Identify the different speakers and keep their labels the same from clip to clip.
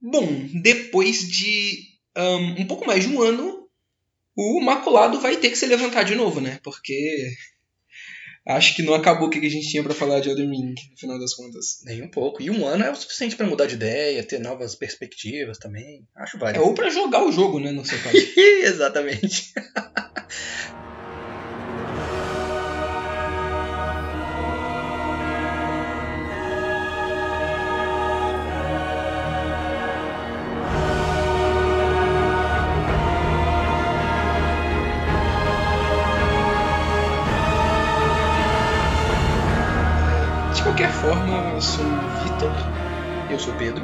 Speaker 1: Bom, depois de um, um pouco mais de um ano, o Maculado vai ter que se levantar de novo, né? Porque acho que não acabou o que a gente tinha para falar de Elden Ring, no final das contas.
Speaker 2: Nem um pouco. E um ano é o suficiente para mudar de ideia, ter novas perspectivas também. Acho válido.
Speaker 1: É, ou para jogar o jogo, né, no seu caso.
Speaker 2: Exatamente.
Speaker 1: forma, eu sou o Vitor.
Speaker 2: Eu sou o Pedro.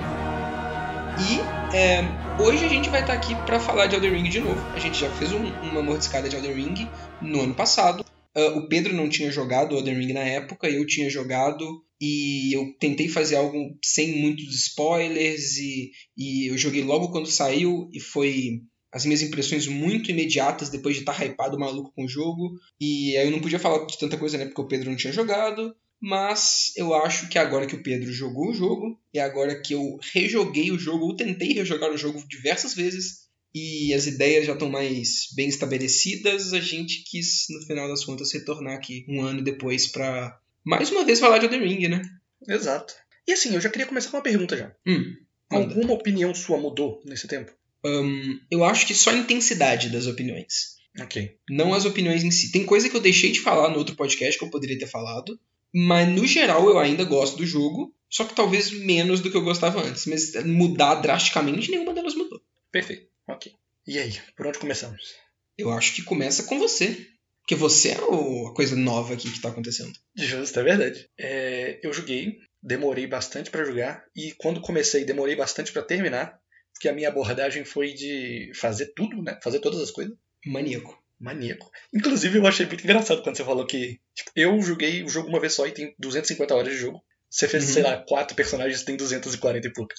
Speaker 1: E é, hoje a gente vai estar aqui para falar de Elden Ring de novo. A gente já fez um, uma mordiscada de Elden Ring no ano passado. Uh, o Pedro não tinha jogado Elden Ring na época, eu tinha jogado e eu tentei fazer algo sem muitos spoilers e, e eu joguei logo quando saiu e foi as minhas impressões muito imediatas depois de estar hypado maluco com o jogo. E aí eu não podia falar de tanta coisa, né? Porque o Pedro não tinha jogado mas eu acho que agora que o Pedro jogou o jogo, e agora que eu rejoguei o jogo, ou tentei rejogar o jogo diversas vezes, e as ideias já estão mais bem estabelecidas, a gente quis, no final das contas, retornar aqui um ano depois para mais uma vez falar de Elden Ring, né?
Speaker 2: Exato. E assim, eu já queria começar com uma pergunta já.
Speaker 1: Hum,
Speaker 2: Alguma opinião sua mudou nesse tempo?
Speaker 1: Um, eu acho que só a intensidade das opiniões.
Speaker 2: Ok.
Speaker 1: Não as opiniões em si. Tem coisa que eu deixei de falar no outro podcast que eu poderia ter falado, mas no geral eu ainda gosto do jogo, só que talvez menos do que eu gostava antes. Mas mudar drasticamente, nenhuma delas mudou.
Speaker 2: Perfeito. Ok. E aí, por onde começamos?
Speaker 1: Eu acho que começa com você. Porque você é a coisa nova aqui que tá acontecendo.
Speaker 2: Justo, é verdade. É, eu joguei, demorei bastante para jogar, e quando comecei, demorei bastante para terminar, porque a minha abordagem foi de fazer tudo, né? Fazer todas as coisas.
Speaker 1: Maníaco
Speaker 2: maníaco. Inclusive, eu achei muito engraçado quando você falou que tipo, eu joguei o jogo uma vez só e tem 250 horas de jogo. Você fez, uhum. sei lá, quatro personagens e tem 240 e poucas.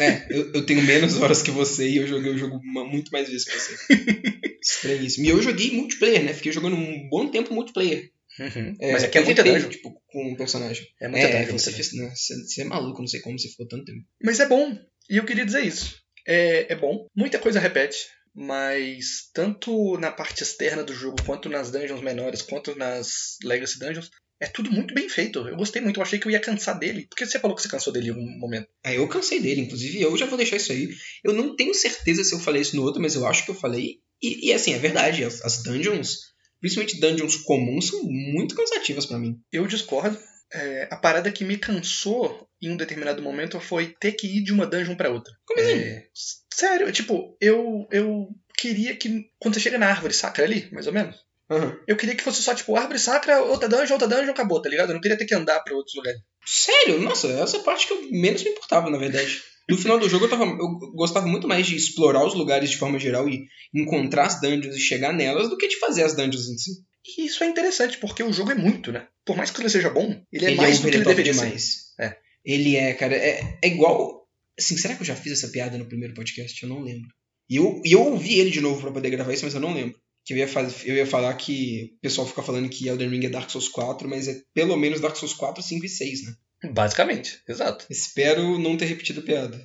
Speaker 1: É, eu, eu, tenho menos horas que você e eu joguei o jogo muito mais vezes que você. Estranhíssimo. E eu joguei multiplayer, né? Fiquei jogando um bom tempo multiplayer.
Speaker 2: Uhum. É, Mas aqui é, é dungeon.
Speaker 1: Tipo, com um personagem.
Speaker 2: É muita
Speaker 1: é,
Speaker 2: dungeon.
Speaker 1: Você, fez, né? você, você é maluco, não sei como você ficou tanto tempo.
Speaker 2: Mas é bom. E eu queria dizer isso. É, é bom. Muita coisa repete mas tanto na parte externa do jogo, quanto nas dungeons menores, quanto nas Legacy Dungeons, é tudo muito bem feito. Eu gostei muito, eu achei que eu ia cansar dele. Por que você falou que você cansou dele em algum momento?
Speaker 1: É, eu cansei dele, inclusive eu já vou deixar isso aí. Eu não tenho certeza se eu falei isso no outro, mas eu acho que eu falei. E, e assim, é verdade, as, as dungeons, principalmente dungeons comuns, são muito cansativas para mim.
Speaker 2: Eu discordo. É, a parada que me cansou em um determinado momento foi ter que ir de uma dungeon para outra.
Speaker 1: Como assim? É,
Speaker 2: sério, tipo, eu, eu queria que. Quando você chega na árvore sacra ali, mais ou menos.
Speaker 1: Uhum.
Speaker 2: Eu queria que fosse só, tipo, árvore sacra, outra dungeon, outra dungeon, acabou, tá ligado? Eu não queria ter que andar pra outros lugares.
Speaker 1: Sério? Nossa, essa parte que eu menos me importava, na verdade. No final do jogo eu, tava, eu gostava muito mais de explorar os lugares de forma geral e encontrar as dungeons e chegar nelas do que de fazer as dungeons em si.
Speaker 2: E isso é interessante, porque o jogo é muito, né? Por mais que ele seja bom, ele é ele mais é do que ele deveria demais.
Speaker 1: ser. É. Ele é, cara, é, é igual. Assim, será que eu já fiz essa piada no primeiro podcast? Eu não lembro. E eu, e eu ouvi ele de novo para poder gravar isso, mas eu não lembro. Que eu ia, faz, eu ia falar que o pessoal fica falando que Elden Ring é Dark Souls 4, mas é pelo menos Dark Souls 4, 5 e 6, né?
Speaker 2: Basicamente, exato.
Speaker 1: Espero não ter repetido a piada.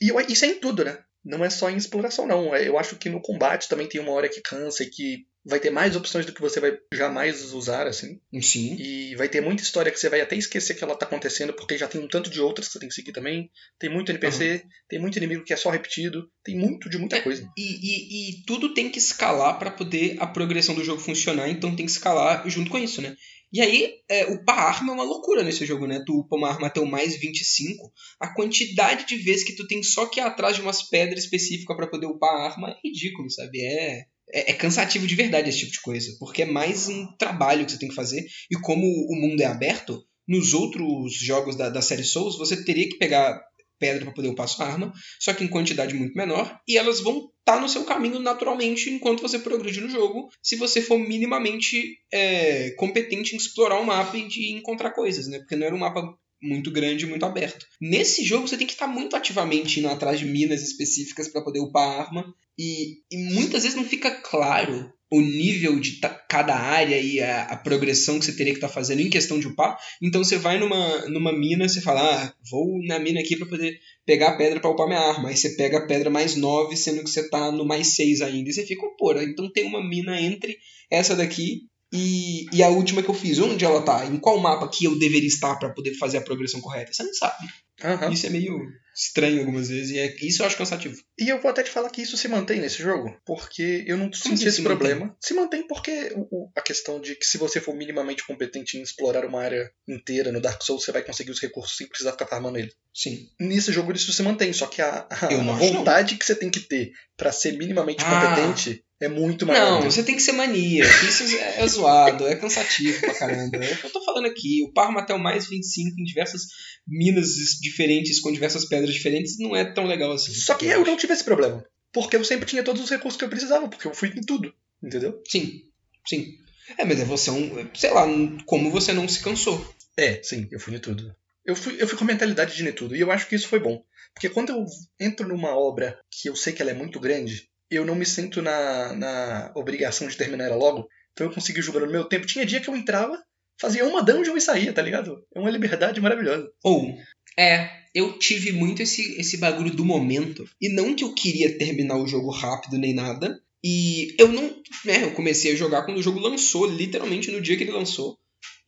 Speaker 2: e isso é em tudo, né? Não é só em exploração, não. Eu acho que no combate também tem uma hora que cansa e que vai ter mais opções do que você vai jamais usar, assim.
Speaker 1: Sim.
Speaker 2: E vai ter muita história que você vai até esquecer que ela tá acontecendo, porque já tem um tanto de outras que você tem que seguir também. Tem muito NPC, uhum. tem muito inimigo que é só repetido, tem muito de muita
Speaker 1: é,
Speaker 2: coisa.
Speaker 1: E, e, e, tudo tem que escalar para poder a progressão do jogo funcionar, então tem que escalar junto com isso, né? E aí, é, upar arma é uma loucura nesse jogo, né? Tu upa uma arma até o mais 25, a quantidade de vezes que tu tem só que ir atrás de umas pedras específicas para poder upar a arma é ridículo, sabe? É, é, é, cansativo de verdade esse tipo de coisa, porque é mais um trabalho que você tem que fazer. E como o mundo é aberto, nos outros jogos da, da série Souls, você teria que pegar pedra para poder upar sua arma, só que em quantidade muito menor, e elas vão estar tá no seu caminho naturalmente enquanto você progride no jogo, se você for minimamente é, competente em explorar o mapa e de encontrar coisas, né? Porque não era um mapa muito grande, muito aberto. Nesse jogo você tem que estar muito ativamente indo atrás de minas específicas para poder upar a arma e, e, muitas vezes não fica claro o nível de cada área e a, a, progressão que você teria que estar tá fazendo em questão de upar. Então você vai numa, numa mina, você fala, ah, vou na mina aqui para poder pegar a pedra para upar minha arma. Aí você pega a pedra mais 9, sendo que você tá no mais 6 ainda. E você fica, pô, então tem uma mina entre essa daqui e, e a última que eu fiz. Onde ela tá? Em qual mapa que eu deveria estar para poder fazer a progressão correta? Você não sabe. Uhum. Isso é meio estranho algumas vezes e é, isso eu acho cansativo.
Speaker 2: E eu vou até te falar que isso se mantém nesse jogo, porque eu não Como senti esse se problema. Mantém? Se mantém porque o, a questão de que se você for minimamente competente em explorar uma área inteira no Dark Souls, você vai conseguir os recursos sem precisar ficar farmando ele.
Speaker 1: Sim.
Speaker 2: Nesse jogo isso se mantém, só que a, a, vontade que você tem que ter para ser minimamente ah. competente é muito
Speaker 1: maior. Não, você tem que ser mania. Isso é, é zoado, é cansativo pra caramba. É o que eu tô falando aqui. O Parmatel mais 25 em diversas minas diferentes, com diversas pedras diferentes, não é tão legal assim.
Speaker 2: Só que eu, eu não tive esse problema. Porque eu sempre tinha todos os recursos que eu precisava, porque eu fui em tudo. Entendeu?
Speaker 1: Sim, sim. É, mas é você um. Sei lá, como você não se cansou.
Speaker 2: É, sim, eu fui em tudo. Eu fui, eu fui com a mentalidade de tudo. E eu acho que isso foi bom. Porque quando eu entro numa obra que eu sei que ela é muito grande, eu não me sinto na, na obrigação de terminar ela logo. Então eu consegui jogar no meu tempo. Tinha dia que eu entrava, fazia uma dungeon e saía, tá ligado? É uma liberdade maravilhosa.
Speaker 1: Ou, é, eu tive muito esse, esse bagulho do momento. E não que eu queria terminar o jogo rápido nem nada. E eu não. Né, eu comecei a jogar quando o jogo lançou, literalmente no dia que ele lançou.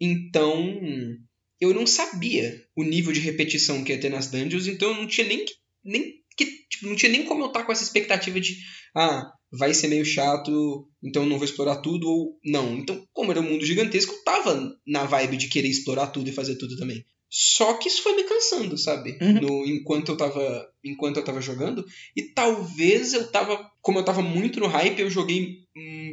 Speaker 1: Então. Eu não sabia o nível de repetição que ia ter nas dungeons, então eu não tinha nem, nem que tipo, não tinha nem como eu estar com essa expectativa de ah, vai ser meio chato, então eu não vou explorar tudo, ou não. Então, como era um mundo gigantesco, eu tava na vibe de querer explorar tudo e fazer tudo também. Só que isso foi me cansando, sabe? Uhum. No, enquanto, eu tava, enquanto eu tava jogando. E talvez eu tava. Como eu tava muito no hype, eu joguei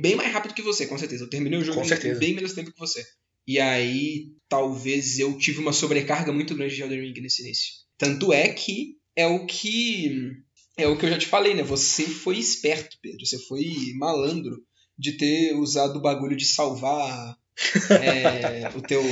Speaker 1: bem mais rápido que você, com certeza. Eu terminei o jogo em bem menos tempo que você. E aí, talvez eu tive uma sobrecarga muito grande de Elden Ring nesse início. Tanto é que é o que é o que eu já te falei, né? Você foi esperto, Pedro. Você foi malandro de ter usado o bagulho de salvar é, o teu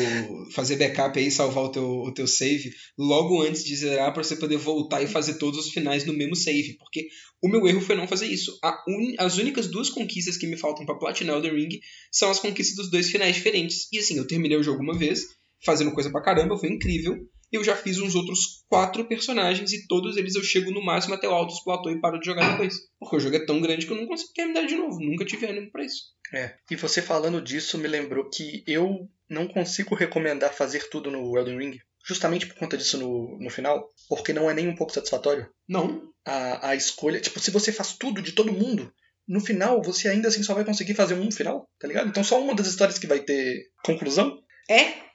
Speaker 1: fazer backup aí, salvar o teu, o teu save logo antes de zerar para você poder voltar e fazer todos os finais no mesmo save, porque o meu erro foi não fazer isso. Un, as únicas duas conquistas que me faltam para platinar Elden Ring são as conquistas dos dois finais diferentes. E assim, eu terminei o jogo uma vez, fazendo coisa pra caramba, foi incrível eu já fiz uns outros quatro personagens e todos eles eu chego no máximo até o alto dos platô e paro de jogar depois. Porque o jogo é tão grande que eu não consigo terminar de novo. Nunca tive ânimo pra isso.
Speaker 2: É. E você falando disso me lembrou que eu não consigo recomendar fazer tudo no Elden Ring. Justamente por conta disso no, no final. Porque não é nem um pouco satisfatório.
Speaker 1: Não.
Speaker 2: A, a escolha. Tipo, se você faz tudo de todo mundo, no final você ainda assim só vai conseguir fazer um final, tá ligado? Então só uma das histórias que vai ter conclusão.
Speaker 1: É,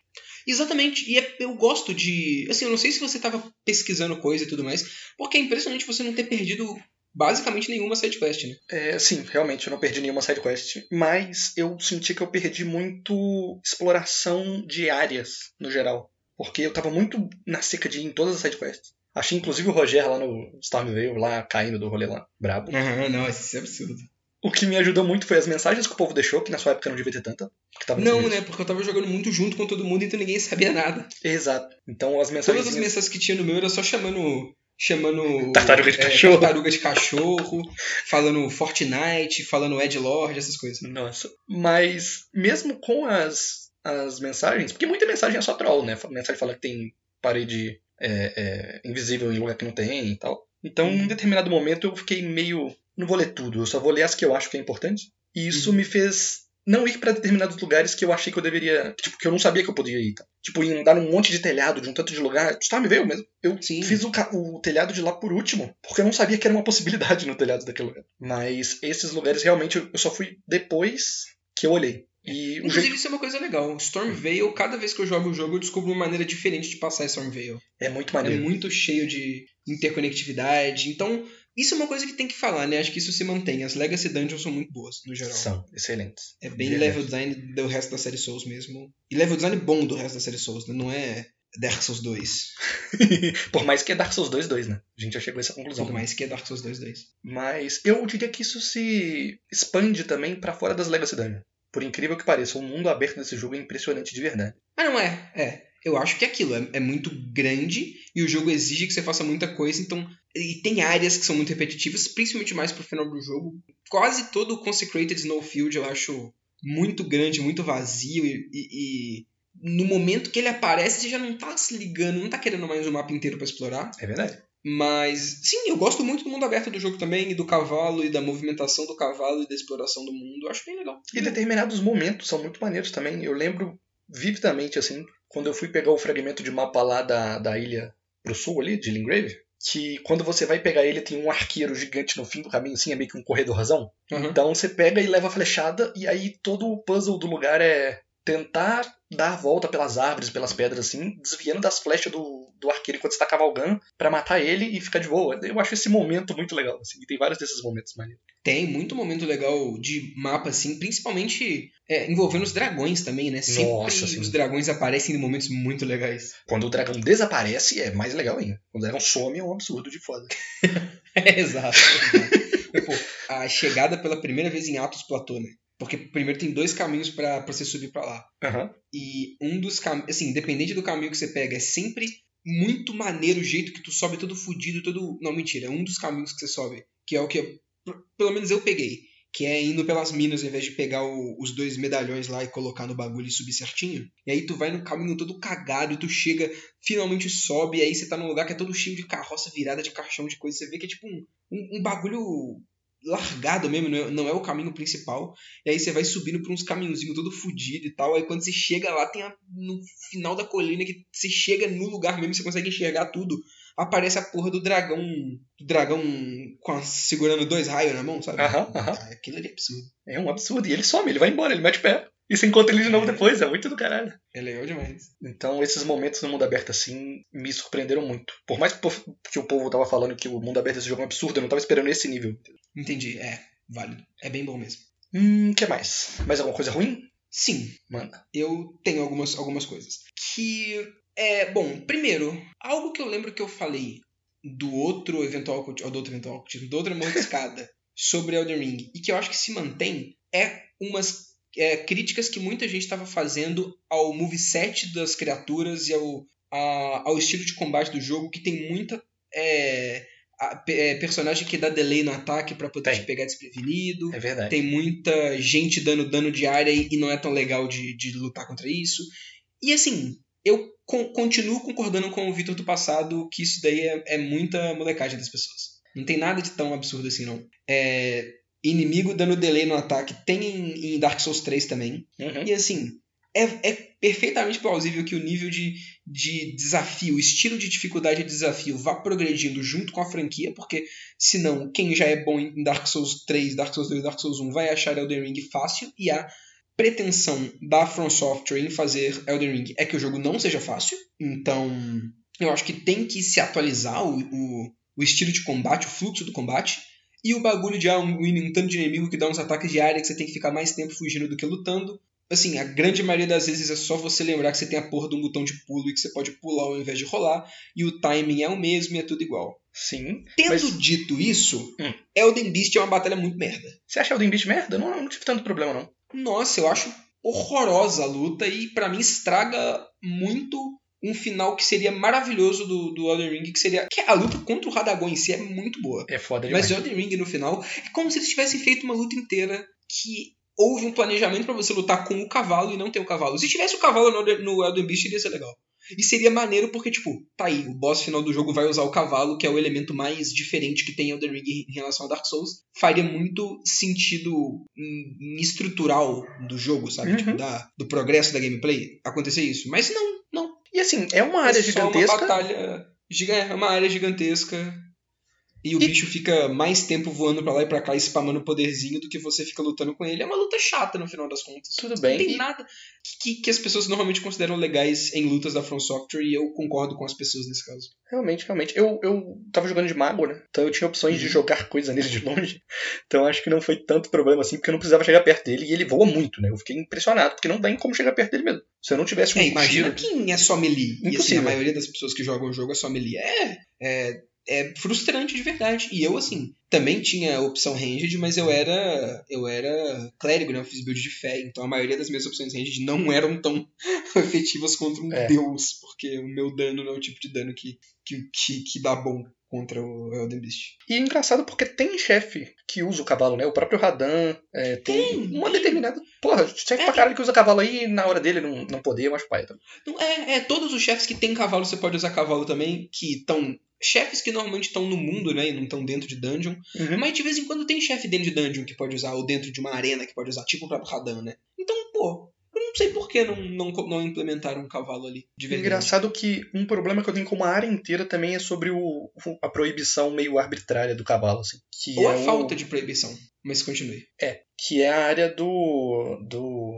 Speaker 1: Exatamente. E é, eu gosto de. Assim, eu não sei se você estava pesquisando coisa e tudo mais, porque é impressionante você não ter perdido basicamente nenhuma sidequest, né?
Speaker 2: É, sim, realmente, eu não perdi nenhuma sidequest, mas eu senti que eu perdi muito exploração de áreas, no geral. Porque eu tava muito na seca de ir em todas as sidequests. Achei inclusive o Roger lá no Stormvale, lá caindo do rolê lá, brabo.
Speaker 1: Aham, não, isso é absurdo.
Speaker 2: O que me ajudou muito foi as mensagens que o povo deixou, que na sua época não devia ter tanta.
Speaker 1: não, né? Porque eu tava jogando muito junto com todo mundo, então ninguém sabia nada.
Speaker 2: Exato. Então as mensagens.
Speaker 1: Todas as mensagens que tinha no meu era só chamando. Chamando.
Speaker 2: Tartaruga de é, cachorro.
Speaker 1: Tartaruga de cachorro, falando Fortnite, falando Ed Lord, essas coisas.
Speaker 2: Nossa. Mas, mesmo com as, as mensagens. Porque muita mensagem é só troll, né? Mensagem fala que tem parede é, é, invisível em lugar que não tem e tal. Então, em determinado momento, eu fiquei meio não vou ler tudo, eu só vou ler as que eu acho que é importante. E isso uhum. me fez não ir para determinados lugares que eu achei que eu deveria. Tipo, que eu não sabia que eu podia ir. Tá? Tipo, em andar num monte de telhado, de um tanto de lugar. Tá, me veio mesmo. Eu Sim. fiz o, o, telhado de lá por último, porque eu não sabia que era uma possibilidade no telhado daquele lugar. Mas esses lugares realmente eu só fui depois que eu olhei. E
Speaker 1: Inclusive, jeito... isso é uma coisa legal. Stormvale, cada vez que eu jogo o jogo, eu descubro uma maneira diferente de passar Stormvale.
Speaker 2: É muito maneiro.
Speaker 1: É muito cheio de interconectividade. Então, isso é uma coisa que tem que falar, né? Acho que isso se mantém. As Legacy Dungeons são muito boas, no geral.
Speaker 2: São, excelentes.
Speaker 1: É bem level design do resto da série Souls mesmo. E level design bom do resto da série Souls, né? Não é Dark Souls 2.
Speaker 2: Por mais que é Dark Souls 2 2, né? A gente já chegou a essa conclusão.
Speaker 1: Por mais que é Dark Souls 2 2.
Speaker 2: Mas eu diria que isso se expande também para fora das Legacy Dungeons. Por incrível que pareça, o mundo aberto desse jogo é impressionante de verdade.
Speaker 1: Ah, não é? É. eu acho que é aquilo, é, é, muito grande e o jogo exige que você faça muita coisa, então. E tem áreas que são muito repetitivas, principalmente mais pro final do jogo. Quase todo o Consecrated Snowfield eu acho muito grande, muito vazio e, e, e no momento que ele aparece, você já não tá se ligando, não tá querendo mais o mapa inteiro para explorar.
Speaker 2: É verdade.
Speaker 1: Mas, sim, eu gosto muito do mundo aberto do jogo também, e do cavalo, e da movimentação do cavalo, e da exploração do mundo. Eu acho bem legal.
Speaker 2: E determinados momentos são muito maneiros também. Eu lembro vividamente, assim, quando eu fui pegar o fragmento de mapa lá da, da ilha pro sul ali, de Lingrave, que quando você vai pegar ele tem um arqueiro gigante no fim do caminho, assim, é meio que um corredorzão. Uhum. Então você pega e leva a flechada, e aí todo o puzzle do lugar é tentar dar a volta pelas árvores, pelas pedras, assim, desviando das flechas do, do arqueiro enquanto está cavalgando para matar ele e ficar de boa. Eu acho esse momento muito legal, assim, e tem vários desses momentos maneiros.
Speaker 1: Tem muito momento legal de mapa, assim, principalmente é, envolvendo os dragões também, né? Sempre Nossa, os dragões aparecem em momentos muito legais.
Speaker 2: Quando o dragão desaparece, é mais legal ainda. Quando o dragão some, é um absurdo de foda.
Speaker 1: é, exato. Pô, a chegada pela primeira vez em Atos Platô, né? Porque primeiro tem dois caminhos para você subir para lá.
Speaker 2: Uhum.
Speaker 1: E um dos caminhos, assim, independente do caminho que você pega, é sempre muito maneiro o jeito que tu sobe todo fudido, todo. Não, mentira, é um dos caminhos que você sobe. Que é o que. Pelo menos eu peguei. Que é indo pelas minas ao invés de pegar o, os dois medalhões lá e colocar no bagulho e subir certinho. E aí tu vai no caminho todo cagado e tu chega, finalmente sobe, e aí você tá num lugar que é todo cheio de carroça virada de caixão de coisa. Você vê que é tipo um, um, um bagulho largado mesmo, não é, não é, o caminho principal. E aí você vai subindo por uns caminhozinhos todo fodido e tal. Aí quando você chega lá, tem a, no final da colina que você chega no lugar mesmo, você consegue enxergar tudo. Aparece a porra do dragão. Do dragão com a, segurando dois raios na mão, sabe?
Speaker 2: Aham, aham.
Speaker 1: Ah, aquilo ali é absurdo.
Speaker 2: É um absurdo. E ele some, ele vai embora, ele mete pé. E você encontra ele de novo é. depois, é muito do caralho.
Speaker 1: É legal demais.
Speaker 2: Então, esses momentos no mundo aberto assim me surpreenderam muito. Por mais que o povo tava falando que o mundo aberto desse jogo é um absurdo, eu não tava esperando esse nível.
Speaker 1: Entendi, é, válido. É bem bom mesmo.
Speaker 2: Hum, que mais? Mais alguma coisa ruim?
Speaker 1: Sim.
Speaker 2: Manda.
Speaker 1: Eu tenho algumas, algumas coisas. Que. É, bom, primeiro, algo que eu lembro que eu falei do outro eventual. Ou do outro eventual. Do outro escada sobre Elden Ring. E que eu acho que se mantém é umas é, críticas que muita gente estava fazendo ao moveset das criaturas e ao, a, ao estilo de combate do jogo, que tem muita é, a, é, personagem que dá delay no ataque para poder tem. te pegar desprevenido.
Speaker 2: É verdade.
Speaker 1: Tem muita gente dando dano de área e, e não é tão legal de, de lutar contra isso. E assim, eu con continuo concordando com o Vitor do passado que isso daí é, é muita molecagem das pessoas. Não tem nada de tão absurdo assim, não. É, inimigo dando delay no ataque tem em, em Dark Souls 3 também.
Speaker 2: Uhum.
Speaker 1: E assim, é, é, perfeitamente plausível que o nível de, de desafio, o estilo de dificuldade de desafio vá progredindo junto com a franquia, porque senão quem já é bom em Dark Souls 3, Dark Souls 2, Dark Souls 1 vai achar Elden Ring fácil e a pretensão da From Software em fazer Elden Ring é que o jogo não seja fácil. Então, eu acho que tem que se atualizar o, o, o estilo de combate, o fluxo do combate e o bagulho de ah, um, um tanto de inimigo que dá uns ataques de área que você tem que ficar mais tempo fugindo do que lutando. Assim, a grande maioria das vezes é só você lembrar que você tem a porra de um botão de pulo e que você pode pular ao invés de rolar, e o timing é o mesmo e é tudo igual.
Speaker 2: Sim.
Speaker 1: Tendo mas... dito isso, hum. Elden Beast é uma batalha muito merda.
Speaker 2: Você acha Elden Beast merda? Não, não tive tanto problema, não.
Speaker 1: Nossa, eu acho horrorosa a luta e para mim estraga muito um final que seria maravilhoso do, do Elden Ring, que seria. Que a luta contra o Radagon em si é muito boa.
Speaker 2: É foda demais.
Speaker 1: Mas o Elden Ring no final é como se eles tivessem feito uma luta inteira que houve um planejamento para você lutar com o cavalo e não ter o cavalo. Se tivesse o cavalo no, no Elden Beast, iria ser legal. E seria maneiro porque, tipo, tá aí, o boss final do jogo vai usar o cavalo, que é o elemento mais diferente que tem Elden Ring em relação a Dark Souls. Faria muito sentido em, em estrutural do jogo, sabe? Uhum. Tipo, da, do progresso da gameplay acontecer isso. Mas não, não.
Speaker 2: E assim, é uma área é gigantesca.
Speaker 1: Uma batalha. É uma área gigantesca. E o e... bicho fica mais tempo voando para lá e pra cá e spamando poderzinho do que você fica lutando com ele. É uma luta chata no final das contas.
Speaker 2: Tudo bem.
Speaker 1: Não tem
Speaker 2: e...
Speaker 1: nada que, que as pessoas normalmente consideram legais em lutas da From Software e eu concordo com as pessoas nesse caso.
Speaker 2: Realmente, realmente. Eu, eu tava jogando de mago, né? Então eu tinha opções uhum. de jogar coisa nele de longe. Então acho que não foi tanto problema assim, porque eu não precisava chegar perto dele e ele voa muito, né? Eu fiquei impressionado, porque não tem como chegar perto dele mesmo. Se eu não tivesse um.
Speaker 1: É, imagina quem é só melee. Impossível. E, assim, a maioria das pessoas que jogam o jogo é só melee. É. é é frustrante de verdade. E eu, assim, também tinha opção ranged, mas eu era eu era clérigo, né? Eu fiz build de fé, então a maioria das minhas opções ranged não eram tão efetivas contra um
Speaker 2: É.
Speaker 1: deus, porque o meu dano não é o tipo de dano que, que, que, que dá bom contra o Elden Beast.
Speaker 2: E é engraçado porque tem chefe que usa o cavalo, né? O próprio Radan. É, tem,
Speaker 1: Tem,
Speaker 2: uma determinada. Porra, chefe
Speaker 1: É.
Speaker 2: pra caralho que usa cavalo aí na hora dele não, não poder, eu acho paia. também.
Speaker 1: Então, é, é, todos os chefes que tem cavalo você pode usar cavalo também, que estão. Chefes que normalmente estão no mundo, né? E não estão dentro de dungeon.
Speaker 2: Uhum.
Speaker 1: Mas de vez em quando tem chefe dentro de dungeon que pode usar, ou dentro de uma arena que pode usar, tipo o próprio Radan, né? Então, pô, eu não sei por que não, não, não implementaram um cavalo ali, de verdade.
Speaker 2: Engraçado que um problema que eu tenho com a área inteira também é sobre o, a proibição meio arbitrária do cavalo, assim. Que
Speaker 1: Ou
Speaker 2: é
Speaker 1: a
Speaker 2: o-
Speaker 1: falta de proibição. Mas continue.
Speaker 2: É, que é a área do. do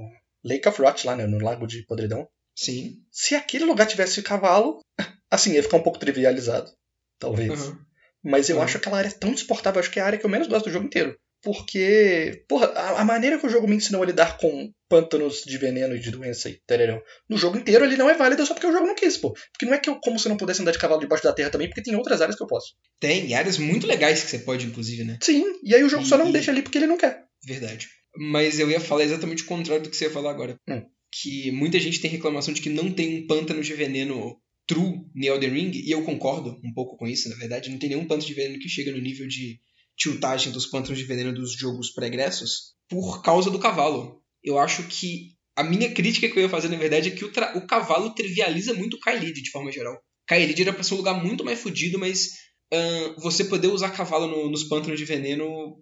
Speaker 2: Lake of Rot lá, né? No Lago de Podridão.
Speaker 1: Sim.
Speaker 2: Se aquele lugar tivesse cavalo, assim, ia ficar um pouco trivializado. Talvez.
Speaker 1: Aham.
Speaker 2: Mas eu
Speaker 1: Uhum.
Speaker 2: acho aquela área tão desportável, acho que é a área que eu menos gosto do jogo inteiro. Porque, porra, a, a maneira que o jogo me ensinou a lidar com pântanos de veneno e de doença e tererão, no jogo inteiro ele não é válido só porque o jogo não quis, pô. Porque não é que eu, como se eu não pudesse andar de cavalo debaixo da terra também, porque tem outras áreas que eu posso.
Speaker 1: Tem, e áreas muito legais que você pode, inclusive, né?
Speaker 2: Sim, e aí o jogo só não
Speaker 1: E-
Speaker 2: deixa ali porque ele não quer.
Speaker 1: Verdade. Mas eu ia falar exatamente o contrário do que você ia falar agora.
Speaker 2: Hum.
Speaker 1: Que muita gente tem reclamação de que não tem um pântano de veneno true em Elden Ring, e eu concordo um pouco com isso, na verdade. Não tem nenhum pântano de veneno que chega no nível de tiltagem dos pântanos de veneno dos jogos pregressos por causa do cavalo. Eu acho que a minha crítica que eu ia fazer, na verdade, é que o, o cavalo trivializa muito o Kaelid, de forma geral. Kaelid era pra ser um lugar muito mais fodido, mas ahn, você poder usar cavalo no- nos pântanos de veneno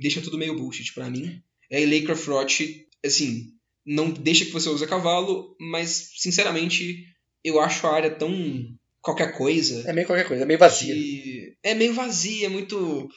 Speaker 1: deixa tudo meio bullshit pra mim. É, e Lake of Rot, assim, não deixa que você use cavalo, mas, sinceramente, eu acho a área tão qualquer coisa.
Speaker 2: É meio qualquer coisa, é meio vazia.
Speaker 1: é meio vazia, é muito.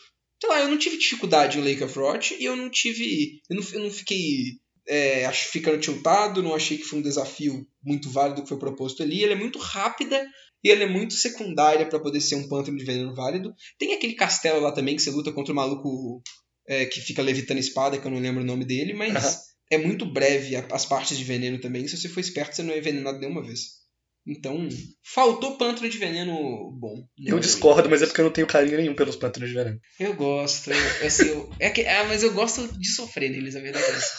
Speaker 1: Sei lá, eu não tive dificuldade em Lake of Rot e eu não tive. Eu não, eu não fiquei é, ficando tiltado, não achei que foi um desafio muito válido que foi proposto ali. Ela é muito rápida e ela é muito secundária pra poder ser um pântano de veneno válido. Tem aquele castelo lá também que você luta contra o maluco é, que fica levitando espada, que eu não lembro o nome dele, mas é muito breve as partes de veneno também. Se você for esperto, você não é envenenado nenhuma vez. Então, faltou pântano de veneno bom.
Speaker 2: Eu discordo, mas é porque eu não tenho carinho nenhum pelos pântanos de veneno.
Speaker 1: Eu gosto. Eu, assim, eu- é que, ah, mas eu gosto de sofrer neles, a verdade é essa.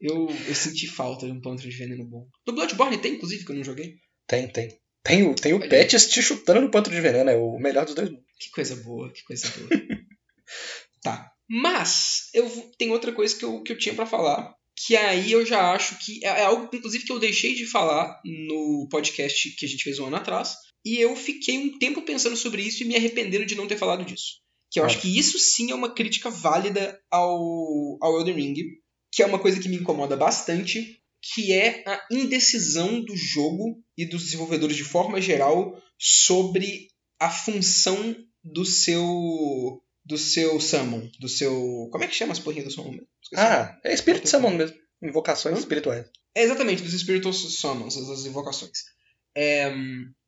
Speaker 1: Eu, eu senti falta de um pântano de veneno bom. No Bloodborne tem, inclusive, que eu não joguei.
Speaker 2: Tem, tem. Tem o, tem o
Speaker 1: Olha.
Speaker 2: Patches te chutando no pântano de veneno, é o melhor dos dois mundos.
Speaker 1: Que coisa boa, que coisa boa. tá. Mas, eu tem outra coisa que eu, que eu tinha pra falar. Que aí eu já acho que. É é algo, inclusive, que eu deixei de falar no podcast que a gente fez um ano atrás. E eu fiquei um tempo pensando sobre isso e me arrependendo de não ter falado disso. Que eu acho
Speaker 2: Olha.
Speaker 1: que isso sim é uma crítica válida ao, ao Elden Ring. Que é uma coisa que me incomoda bastante. Que é a indecisão do jogo e dos desenvolvedores de forma geral sobre a função do seu do seu summon, do seu como é que chama as porrinhas do summon? mesmo? Esqueci.
Speaker 2: Ah, é Spirit Summon mesmo. Invocações
Speaker 1: Hã?
Speaker 2: espirituais.
Speaker 1: é exatamente dos spiritual summons, as, as invocações. É,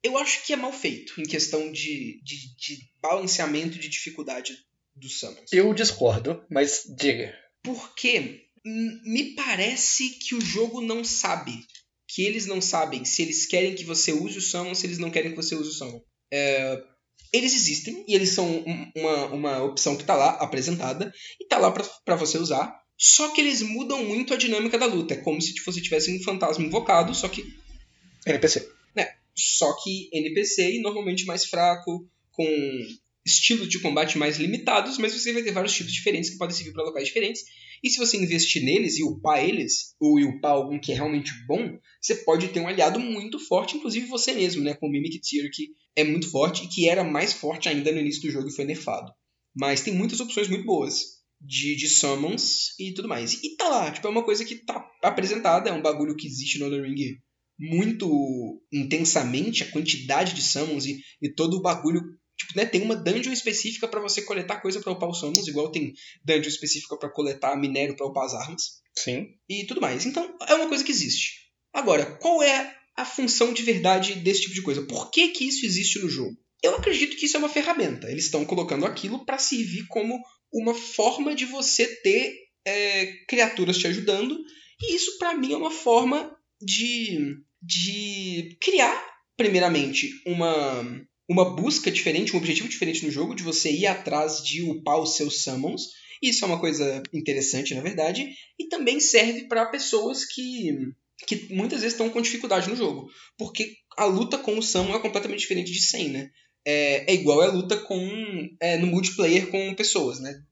Speaker 1: eu acho que é mal feito em questão de, de, de balanceamento de dificuldade dos summons.
Speaker 2: Eu discordo, mas diga.
Speaker 1: Porque me parece que o jogo não sabe. Que eles não sabem se eles querem que você use o summon, se eles não querem que você use o summon. É, eles existem e eles são um- uma, uma opção que tá lá apresentada e tá lá pra você usar. Só que eles mudam muito a dinâmica da luta. É como se você tivesse um fantasma invocado, só que
Speaker 2: NPC.
Speaker 1: só que NPC e normalmente mais fraco, com estilos de combate mais limitados, mas você vai ter vários tipos diferentes que podem servir para locais diferentes. E se você investir neles e upar eles, ou upar algum que é realmente bom, você pode ter um aliado muito forte, inclusive você mesmo, né? Com o Mimic Tear, que é muito forte e que era mais forte ainda no início do jogo e foi nerfado. Mas tem muitas opções muito boas de, de summons e tudo mais. E tá lá, tipo, é uma coisa que tá apresentada, é um bagulho que existe no Elden Ring muito intensamente, a quantidade de summons e, e todo o bagulho. Tipo, né, tem uma dungeon específica para você coletar coisa para upar os summons, igual tem dungeon específica para coletar minério para upar as armas
Speaker 2: Sim.
Speaker 1: e tudo mais. Então, é uma coisa que existe. Agora, qual é a função de verdade desse tipo de coisa? Por que, que isso existe no jogo? Eu acredito que isso é uma ferramenta. Eles estão colocando aquilo para servir como uma forma de você ter é, criaturas te ajudando. E isso, para mim, é uma forma de, de criar, primeiramente, uma, uma busca diferente, um objetivo diferente no jogo, de você ir atrás de upar os seus summons. Isso é uma coisa interessante, na verdade, e também serve para pessoas que, que muitas vezes estão com dificuldade no jogo, porque a luta com o summon é completamente diferente de 100, né? é, é igual a luta com é, no multiplayer com pessoas, né?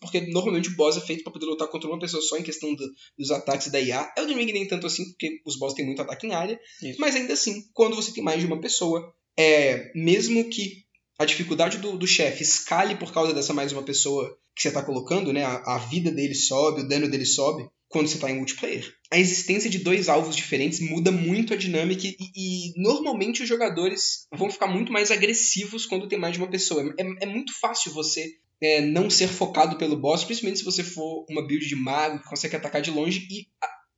Speaker 1: Porque normalmente o boss é feito para poder lutar contra uma pessoa só em questão do, dos ataques da IA. Elden Ring nem tanto assim, porque os boss têm muito ataque em área. Isso. Mas ainda assim, quando você tem mais de uma pessoa, é, mesmo que a dificuldade do, do chefe escale por causa dessa mais uma pessoa que você está colocando, né? A, a vida dele sobe, o dano dele sobe quando você está em multiplayer. A existência de dois alvos diferentes muda muito a dinâmica e, e, normalmente os jogadores vão ficar muito mais agressivos quando tem mais de uma pessoa. É, é muito fácil você é, não ser focado pelo boss, principalmente se você for uma build de mago que consegue atacar de longe e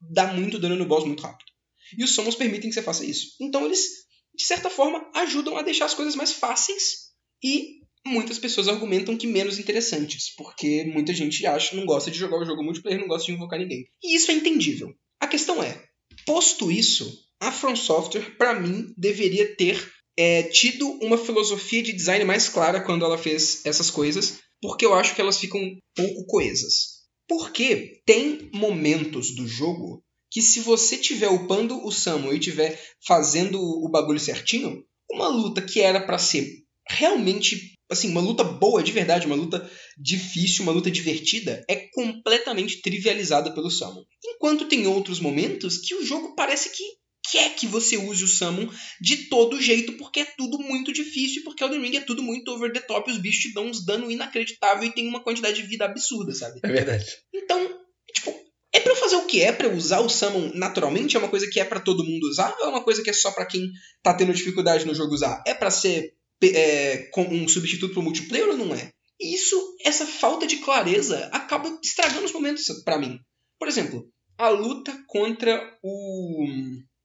Speaker 1: dar muito dano no boss muito rápido. E os summons permitem que você faça isso. Então eles, de certa forma, ajudam a deixar as coisas mais fáceis e muitas pessoas argumentam que menos interessantes, porque muita gente acha, não gosta de jogar o jogo multiplayer, não gosta de invocar ninguém. E isso é entendível. A questão é, posto isso, a From Software, para mim, deveria ter é, tido uma filosofia de design mais clara quando ela fez essas coisas, porque eu acho que elas ficam pouco coesas. Porque tem momentos do jogo que se você tiver upando o Samuel e tiver fazendo o bagulho certinho, uma luta que era para ser realmente assim, uma luta boa, de verdade, uma luta difícil, uma luta divertida, é completamente trivializada pelo Summon. Enquanto tem outros momentos que o jogo parece que quer que você use o Summon de todo jeito, porque é tudo muito difícil, porque Elden Ring é tudo muito over the top, os bichos te dão uns dano inacreditável e tem uma quantidade de vida absurda, sabe?
Speaker 2: É verdade.
Speaker 1: Então, tipo, é pra eu fazer o que é? Pra eu usar o Summon naturalmente? É uma coisa que é para todo mundo usar? Ou é uma coisa que é só para quem tá tendo dificuldade no jogo usar? É para ser é, um substituto para o multiplayer ou não é? E isso, essa falta de clareza, acaba estragando os momentos para mim. Por exemplo, a luta contra o,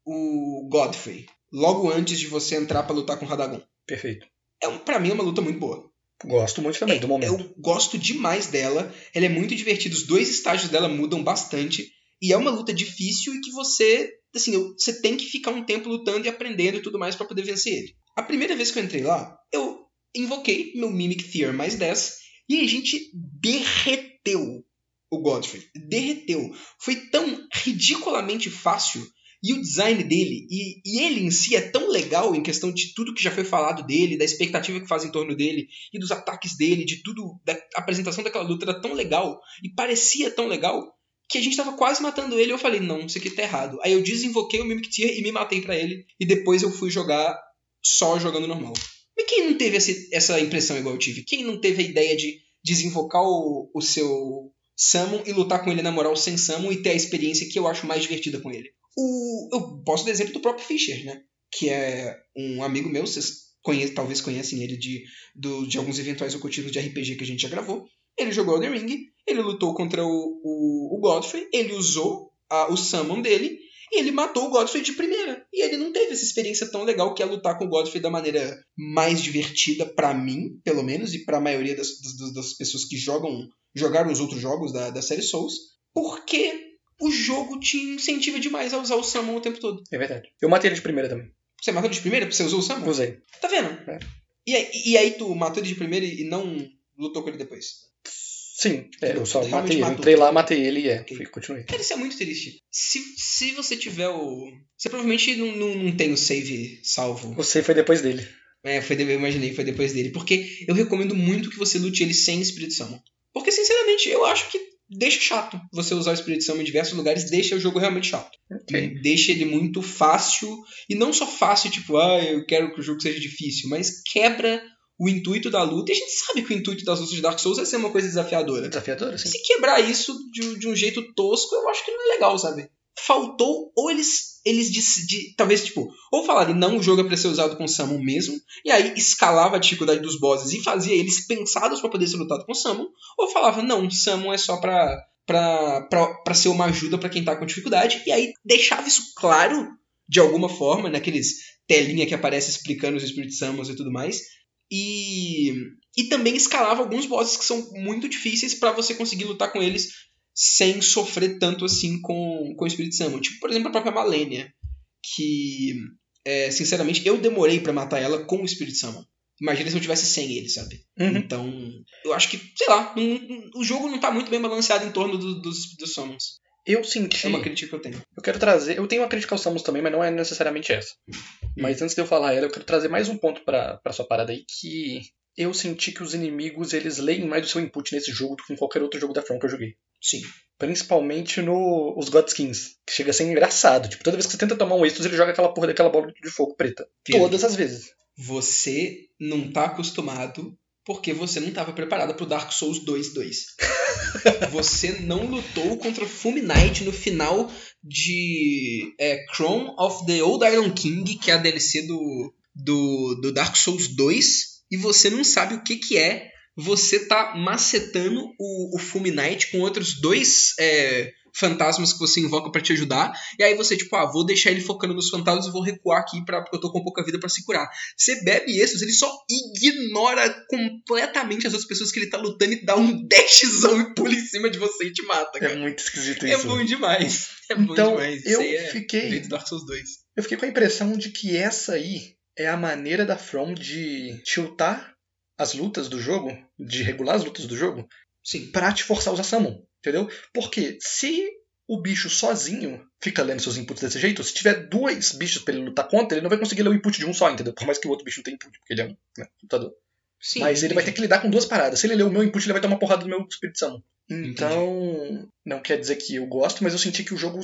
Speaker 1: o Godfrey, logo antes de você entrar para lutar com o Radagon.
Speaker 2: Perfeito.
Speaker 1: É, para mim é uma luta muito boa.
Speaker 2: Gosto muito também
Speaker 1: é,
Speaker 2: do momento.
Speaker 1: Eu gosto demais dela. Ela é muito divertida. Os dois estágios dela mudam bastante. E é uma luta difícil e que você, assim, você tem que ficar um tempo lutando e aprendendo e tudo mais para poder vencer ele. A primeira vez que eu entrei lá, eu invoquei meu Mimic Theor mais 10 e a gente derreteu o Godfrey. Derreteu. Foi tão ridiculamente fácil e o design dele e, e, ele em si é tão legal em questão de tudo que já foi falado dele, da expectativa que faz em torno dele e dos ataques dele, de tudo, da apresentação daquela luta era tão legal e parecia tão legal que a gente tava quase matando ele. Eu falei, não, isso aqui tá errado. Aí eu desinvoquei o Mimic Tear e me matei para ele e depois eu fui jogar só jogando normal. Mas quem não teve essa impressão igual eu tive? Quem não teve a ideia de desinvocar o, o seu Summon e lutar com ele na moral sem Summon e ter a experiência que eu acho mais divertida com ele? O, eu posso dar exemplo do próprio Fischer, né? Que é um amigo meu, vocês conhece, talvez conhecem ele de, do, de alguns eventuais ocultismos de RPG que a gente já gravou. Ele jogou The Ring, ele lutou contra o, o, o Godfrey, ele usou a, o Summon dele e ele matou o Godfrey de primeira. E ele não teve essa experiência tão legal que é lutar com o Godfrey da maneira mais divertida, para mim, pelo menos, e para a maioria das, das, das, pessoas que jogam jogaram os outros jogos da, da série Souls, porque o jogo te incentiva demais a usar o Summon o tempo todo.
Speaker 2: É verdade. Eu matei ele de primeira também.
Speaker 1: Você matou ele de primeira? Você usou o Summon?
Speaker 2: Usei.
Speaker 1: Tá vendo? É. E, aí, e aí tu matou ele de primeira e não lutou com ele depois?
Speaker 2: Sim, é, eu só matei ele. Entrei lá, matei ele e é. Okay. Continuei.
Speaker 1: Cara, isso é muito triste. Se, se você tiver o. Você provavelmente não, não, não tem o save salvo.
Speaker 2: O save foi depois dele.
Speaker 1: É, foi, eu imaginei, foi depois dele. Porque eu recomendo muito que você lute ele sem Espírito. Porque, sinceramente, eu acho que deixa chato você usar o Espírito em diversos lugares, deixa o jogo realmente chato. Okay. Deixa ele muito fácil. E não só fácil, tipo, ah, eu quero que o jogo seja difícil, mas quebra o intuito da luta. E a gente sabe que o intuito das lutas de Dark Souls é ser uma coisa desafiadora.
Speaker 2: Desafiadora, sim.
Speaker 1: Se quebrar isso de, de um jeito tosco, eu acho que não é legal, sabe? Faltou, ou eles, eles de, talvez, tipo, ou falarem, não, o jogo é pra ser usado com Summon mesmo, e aí escalava a dificuldade dos bosses e fazia eles pensados para poder ser lutado com Summon, ou falava, não, Summon é só pra, pra, pra, pra ser uma ajuda para quem tá com dificuldade, e aí deixava isso claro, de alguma forma, naqueles telinha que aparece explicando os Spirit Summons e tudo mais, e, e também escalava alguns bosses que são muito difíceis para você conseguir lutar com eles sem sofrer tanto assim com, com o Espírito Santo. Tipo, por exemplo, a própria Malenia, que é, sinceramente, eu demorei para matar ela com o Spirit Summon. Imagina se eu tivesse sem ele, sabe?
Speaker 2: Uhum.
Speaker 1: Então, eu acho que, sei lá, não- o jogo não tá muito bem balanceado em torno do- dos, dos Summons.
Speaker 2: Eu senti.
Speaker 1: É uma crítica que eu tenho.
Speaker 2: Eu quero trazer. Eu tenho uma crítica ao Samus também, mas não é necessariamente essa. Mas antes de eu falar ela, eu quero trazer mais um ponto pra, pra sua parada aí, que eu senti que os inimigos eles leem mais o seu input nesse jogo do que em qualquer outro jogo da From que eu joguei.
Speaker 1: Sim.
Speaker 2: Principalmente no os Godskins, que chega a ser engraçado. Tipo, toda vez que você tenta tomar um Estus, ele joga aquela porra daquela bola de fogo preta.
Speaker 1: Filho.
Speaker 2: Todas as vezes.
Speaker 1: Você não tá acostumado porque você não estava preparada pro Dark Souls 2 2. você não lutou contra Fumi Knight no final de é, Chrome of the Old Iron King, que é a DLC do, do, do Dark Souls 2, e você não sabe o que, que é você tá macetando o, o Fumi Knight com outros dois é, fantasmas que você invoca pra te ajudar, e aí você, tipo, ah, vou deixar ele focando nos fantasmas e vou recuar aqui pra, porque eu tô com pouca vida pra se curar. Você bebe esses, ele só ignora completamente as outras pessoas que ele tá lutando e dá um dashzão e pula em cima de você e te mata,
Speaker 2: É
Speaker 1: cara.
Speaker 2: muito esquisito
Speaker 1: É,
Speaker 2: isso.
Speaker 1: bom demais. É bom
Speaker 2: Então,
Speaker 1: demais. Isso
Speaker 2: eu
Speaker 1: é
Speaker 2: fiquei-
Speaker 1: do Dark Souls 2.
Speaker 2: Eu fiquei com a impressão de que essa aí é a maneira da From de tiltar as lutas do jogo, de regular as lutas do jogo,
Speaker 1: Sim.
Speaker 2: pra te forçar a usar Summon, entendeu? Porque se o bicho sozinho fica lendo seus inputs desse jeito, se tiver dois bichos pra ele lutar contra, ele não vai conseguir ler o input de um só, entendeu? Por mais que o outro bicho não tenha input, porque ele é um né, computador.
Speaker 1: Sim.
Speaker 2: Mas ele vai ter que lidar com duas paradas. Se ele ler o meu input, ele vai tomar porrada do meu Spirit Summon. Então, não quer dizer que eu gosto, mas eu senti que o jogo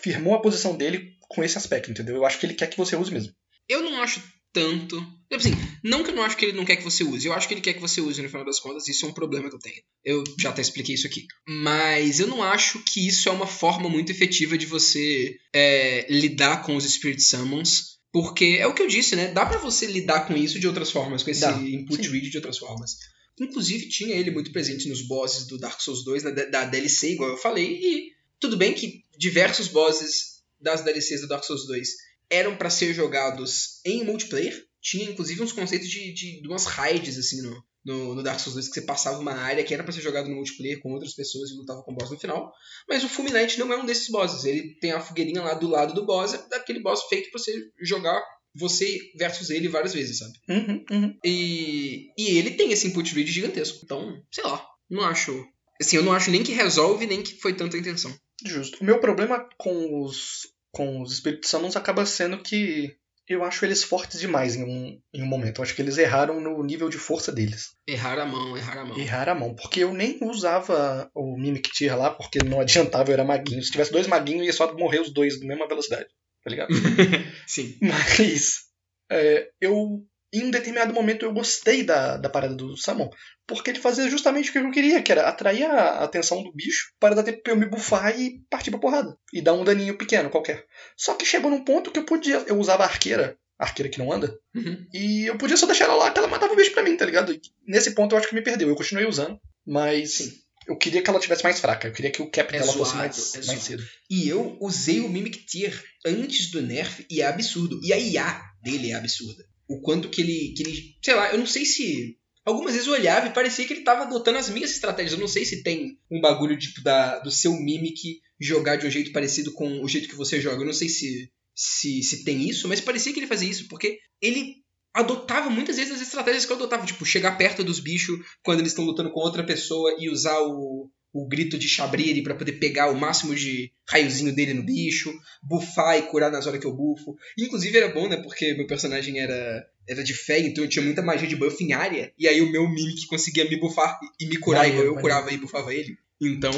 Speaker 2: firmou a posição dele com esse aspecto, entendeu? Eu acho que ele quer que você use mesmo.
Speaker 1: Eu não acho tanto. Tipo Assim, não que eu não acho que ele não quer que você use. Eu acho que ele quer que você use no final das contas. Isso é um problema que eu tenho. Eu já até expliquei isso aqui. Mas eu não acho que isso é uma forma muito efetiva de você é, lidar com os Spirit Summons. Porque é o que eu disse, né? Dá pra você lidar com isso de outras formas, com esse
Speaker 2: Dá,
Speaker 1: input
Speaker 2: sim.
Speaker 1: read de outras formas. Inclusive, tinha ele muito presente nos bosses do Dark Souls 2, na, da DLC, igual eu falei. E tudo bem que diversos bosses das DLCs do Dark Souls 2 eram pra ser jogados em multiplayer. Tinha inclusive uns conceitos de, de, de umas raids assim no, no, no Dark Souls 2 que você passava uma área que era pra ser jogado no multiplayer com outras pessoas e lutava com o boss no final. Mas o Fulminante não é um desses bosses. Ele tem a fogueirinha lá do lado do boss, é daquele boss feito pra você jogar você versus ele várias vezes, sabe?
Speaker 2: Uhum, uhum.
Speaker 1: E, e ele tem esse input read gigantesco. Então, sei lá, não acho. Assim, eu não acho nem que resolve, nem que foi tanta intenção.
Speaker 2: Justo. O meu problema com os, com os Spirit Summons acaba sendo que eu acho eles fortes demais em um, em um momento. Eu acho que eles erraram no nível de força deles.
Speaker 1: Errar a mão, errar a mão.
Speaker 2: Erraram a mão. Porque eu nem usava o Mimic Tear lá, porque não adiantava, eu era maguinho. Se tivesse dois maguinhos, ia só morrer os dois na mesma velocidade. Tá ligado?
Speaker 1: Sim.
Speaker 2: Mas é, eu, em um determinado momento, eu gostei da, da parada do Samon. Porque ele fazia justamente o que eu queria, que era atrair a atenção do bicho para dar tempo pra eu me bufar e partir pra porrada. E dar um daninho pequeno qualquer. Só que chegou num ponto que eu podia. Eu usava a arqueira, a arqueira que não anda,
Speaker 1: Uhum.
Speaker 2: e eu podia só deixar ela lá que ela matava o bicho pra mim, tá ligado? E nesse ponto eu acho que me perdeu. Eu continuei usando, mas
Speaker 1: Sim.
Speaker 2: eu queria que ela tivesse mais fraca. Eu queria que o cap
Speaker 1: É
Speaker 2: dela fosse
Speaker 1: zoado,
Speaker 2: mais,
Speaker 1: é
Speaker 2: mais cedo.
Speaker 1: E eu usei o Mimic Tear antes do nerf e é absurdo. E a IA dele é absurda. O quanto que ele, que ele. Sei lá, eu não sei se. Algumas vezes eu olhava e parecia que ele tava adotando as minhas estratégias. Eu não sei se tem um bagulho tipo da, do seu Mimic jogar de um jeito parecido com o jeito que você joga. Eu não sei se, se, se tem isso, mas parecia que ele fazia isso, porque ele adotava muitas vezes as estratégias que eu adotava. Tipo, chegar perto dos bichos quando eles estão lutando com outra pessoa e usar o, o grito de Chabrire pra poder pegar o máximo de raiozinho dele no bicho, bufar e curar nas horas que eu bufo. Inclusive era bom, né? Porque meu personagem era, era de fé, então eu tinha muita magia de buff em área. E aí o meu Mimic conseguia me bufar e me curar igual eu curava e bufava ele. Então,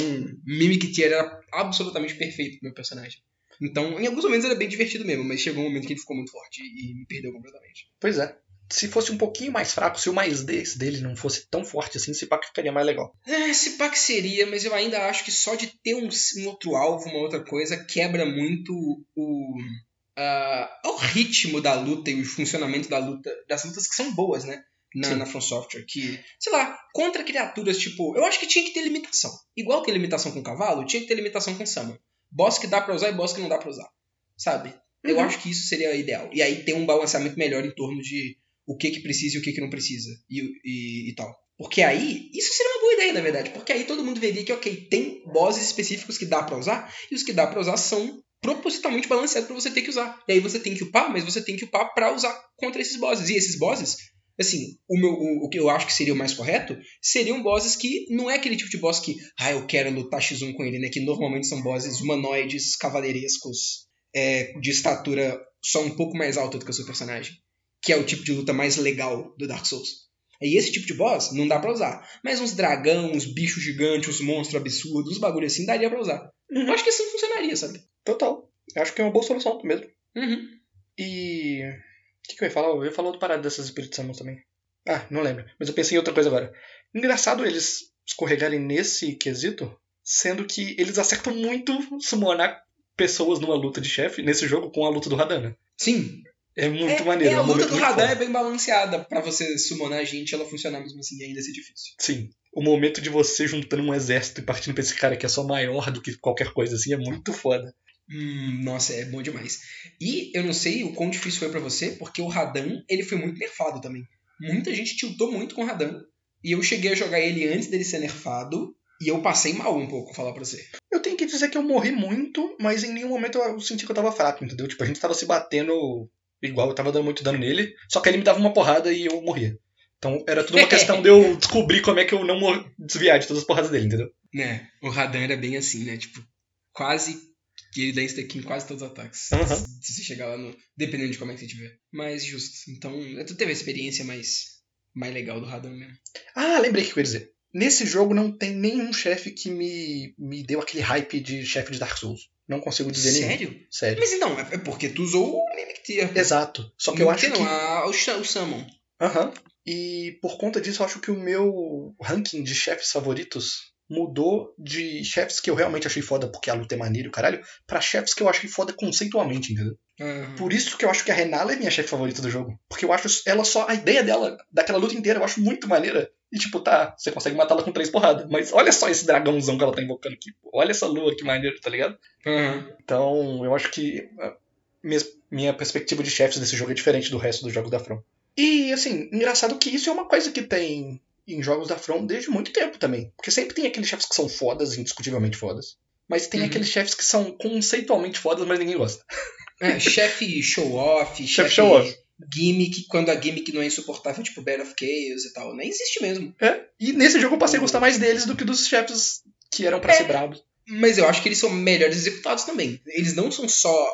Speaker 1: Mimic Tier era absolutamente perfeito pro meu personagem. Então, em alguns momentos era bem divertido mesmo, mas chegou um momento que ele ficou muito forte e me perdeu completamente.
Speaker 2: Pois é. Se fosse um pouquinho mais fraco, se o mais desse dele não fosse tão forte assim, esse pack ficaria mais legal.
Speaker 1: É, esse pack seria, mas eu ainda acho que só de ter um, um outro alvo, uma outra coisa, quebra muito o, ah, o ritmo da luta e o funcionamento da luta, das lutas que são boas, né? Na,
Speaker 2: Sim.
Speaker 1: na From Software. Que, sei lá, contra criaturas tipo. Eu acho que tinha que ter limitação. Igual tem limitação com cavalo, tinha que ter limitação com Summon. Boss que dá pra usar e boss que não dá pra usar. Sabe? Eu
Speaker 2: Uhum.
Speaker 1: acho que isso seria ideal. E aí tem um balanceamento melhor em torno de o que que precisa e o que que não precisa. E, e, e tal. Porque aí, isso seria uma boa ideia, na verdade. Porque aí todo mundo veria que, ok, tem bosses específicos que dá pra usar, e os que dá pra usar são propositalmente balanceado para você ter que usar. E aí você tem que upar, mas você tem que upar para usar contra esses bosses. E esses bosses, assim, o, meu, o, o, que eu acho que seria o mais correto, seriam bosses que não é aquele tipo de boss que, ah, eu quero lutar X1 com ele, né? Que normalmente são bosses humanoides, cavaleirescos, é, de estatura só um pouco mais alta do que o seu personagem. Que é o tipo de luta mais legal do Dark Souls. E esse tipo de boss não dá pra usar. Mas uns dragão, uns bichos gigantes, uns monstros absurdos, uns bagulho assim, daria pra usar. Uhum. Eu acho que assim funcionaria, sabe?
Speaker 2: Total. Eu acho que é uma boa solução mesmo.
Speaker 1: Uhum.
Speaker 2: E. O que, que eu ia falar? Eu ia falar do parado dessas Spirit Summons também. Ah, não lembro. Mas eu pensei em outra coisa agora. Engraçado eles escorregarem nesse quesito, sendo que eles acertam muito summonar pessoas numa luta de chefe nesse jogo com a luta do Radana.
Speaker 1: Sim.
Speaker 2: É muito
Speaker 1: é,
Speaker 2: maneiro.
Speaker 1: É,
Speaker 2: é
Speaker 1: a luta do Radan
Speaker 2: foda.
Speaker 1: é bem balanceada para você summonar gente ela funcionar mesmo assim e ainda ser difícil.
Speaker 2: Sim. O momento de você juntando um exército e partindo pra esse cara que é só maior do que qualquer coisa assim é muito foda.
Speaker 1: Hum, nossa, é bom demais. E eu não sei o quão difícil foi para você, porque o Radan, ele foi muito nerfado também. Muita gente tiltou muito com o Radan. E eu cheguei a jogar ele antes dele ser nerfado. E eu passei mal um pouco, falar pra você.
Speaker 2: Eu tenho que dizer que eu morri muito, mas em nenhum momento eu senti que eu tava fraco, entendeu? Tipo, a gente tava se batendo igual, eu tava dando muito dano nele, só que ele me dava uma porrada e eu morria. Então era tudo uma questão de eu descobrir como é que eu não mor... desviar de todas as porradas dele, entendeu?
Speaker 1: Né, o Radan era bem assim, né? Tipo, quase que ele dá stack em quase todos os ataques.
Speaker 2: Uhum.
Speaker 1: Se você chegar lá no. Dependendo de como é que você tiver. Mas justo. Então, tu teve a experiência mais, mais legal do Radan mesmo.
Speaker 2: Ah, lembrei o que eu ia dizer. Nesse jogo não tem nenhum chefe que me, me deu aquele hype de chefe de Dark Souls. Não consigo dizer nenhum.
Speaker 1: Sério?
Speaker 2: Sério.
Speaker 1: Mas então, é porque tu usou o Mimic.
Speaker 2: Exato. Só que eu acho
Speaker 1: não,
Speaker 2: que.
Speaker 1: a- o, o Summon.
Speaker 2: Aham. E por conta disso, eu acho que o meu ranking de chefes favoritos mudou de chefes que eu realmente achei foda porque a luta é maneira, e o caralho, pra chefes que eu achei foda conceitualmente, entendeu?
Speaker 1: Aham.
Speaker 2: Por isso que eu acho que a Renala é minha chefe favorita do jogo. Porque eu acho ela só, a ideia dela, daquela luta inteira, eu acho muito maneira. E tipo, tá, você consegue matá-la com três porradas. Mas olha só esse dragãozão que ela tá invocando aqui. Olha essa lua que maneiro, tá ligado?
Speaker 1: Aham.
Speaker 2: Então, eu acho que ah, minha perspectiva de chefes desse jogo é diferente do resto dos jogos da From. E, assim, engraçado que isso é uma coisa que tem em jogos da From desde muito tempo também. Porque sempre tem aqueles chefes que são fodas, indiscutivelmente fodas. Mas tem
Speaker 1: Uhum.
Speaker 2: aqueles chefes que são conceitualmente fodas, mas ninguém gosta.
Speaker 1: É, chefe show-off, chefe
Speaker 2: show-off.
Speaker 1: Gimmick, quando a gimmick não é insuportável, tipo Battle of Chaos e tal. Nem existe mesmo.
Speaker 2: É. E nesse jogo eu passei a gostar mais deles do que dos chefes que eram pra
Speaker 1: É.
Speaker 2: ser brabos.
Speaker 1: Mas eu acho que eles são melhores executados também. Eles não são só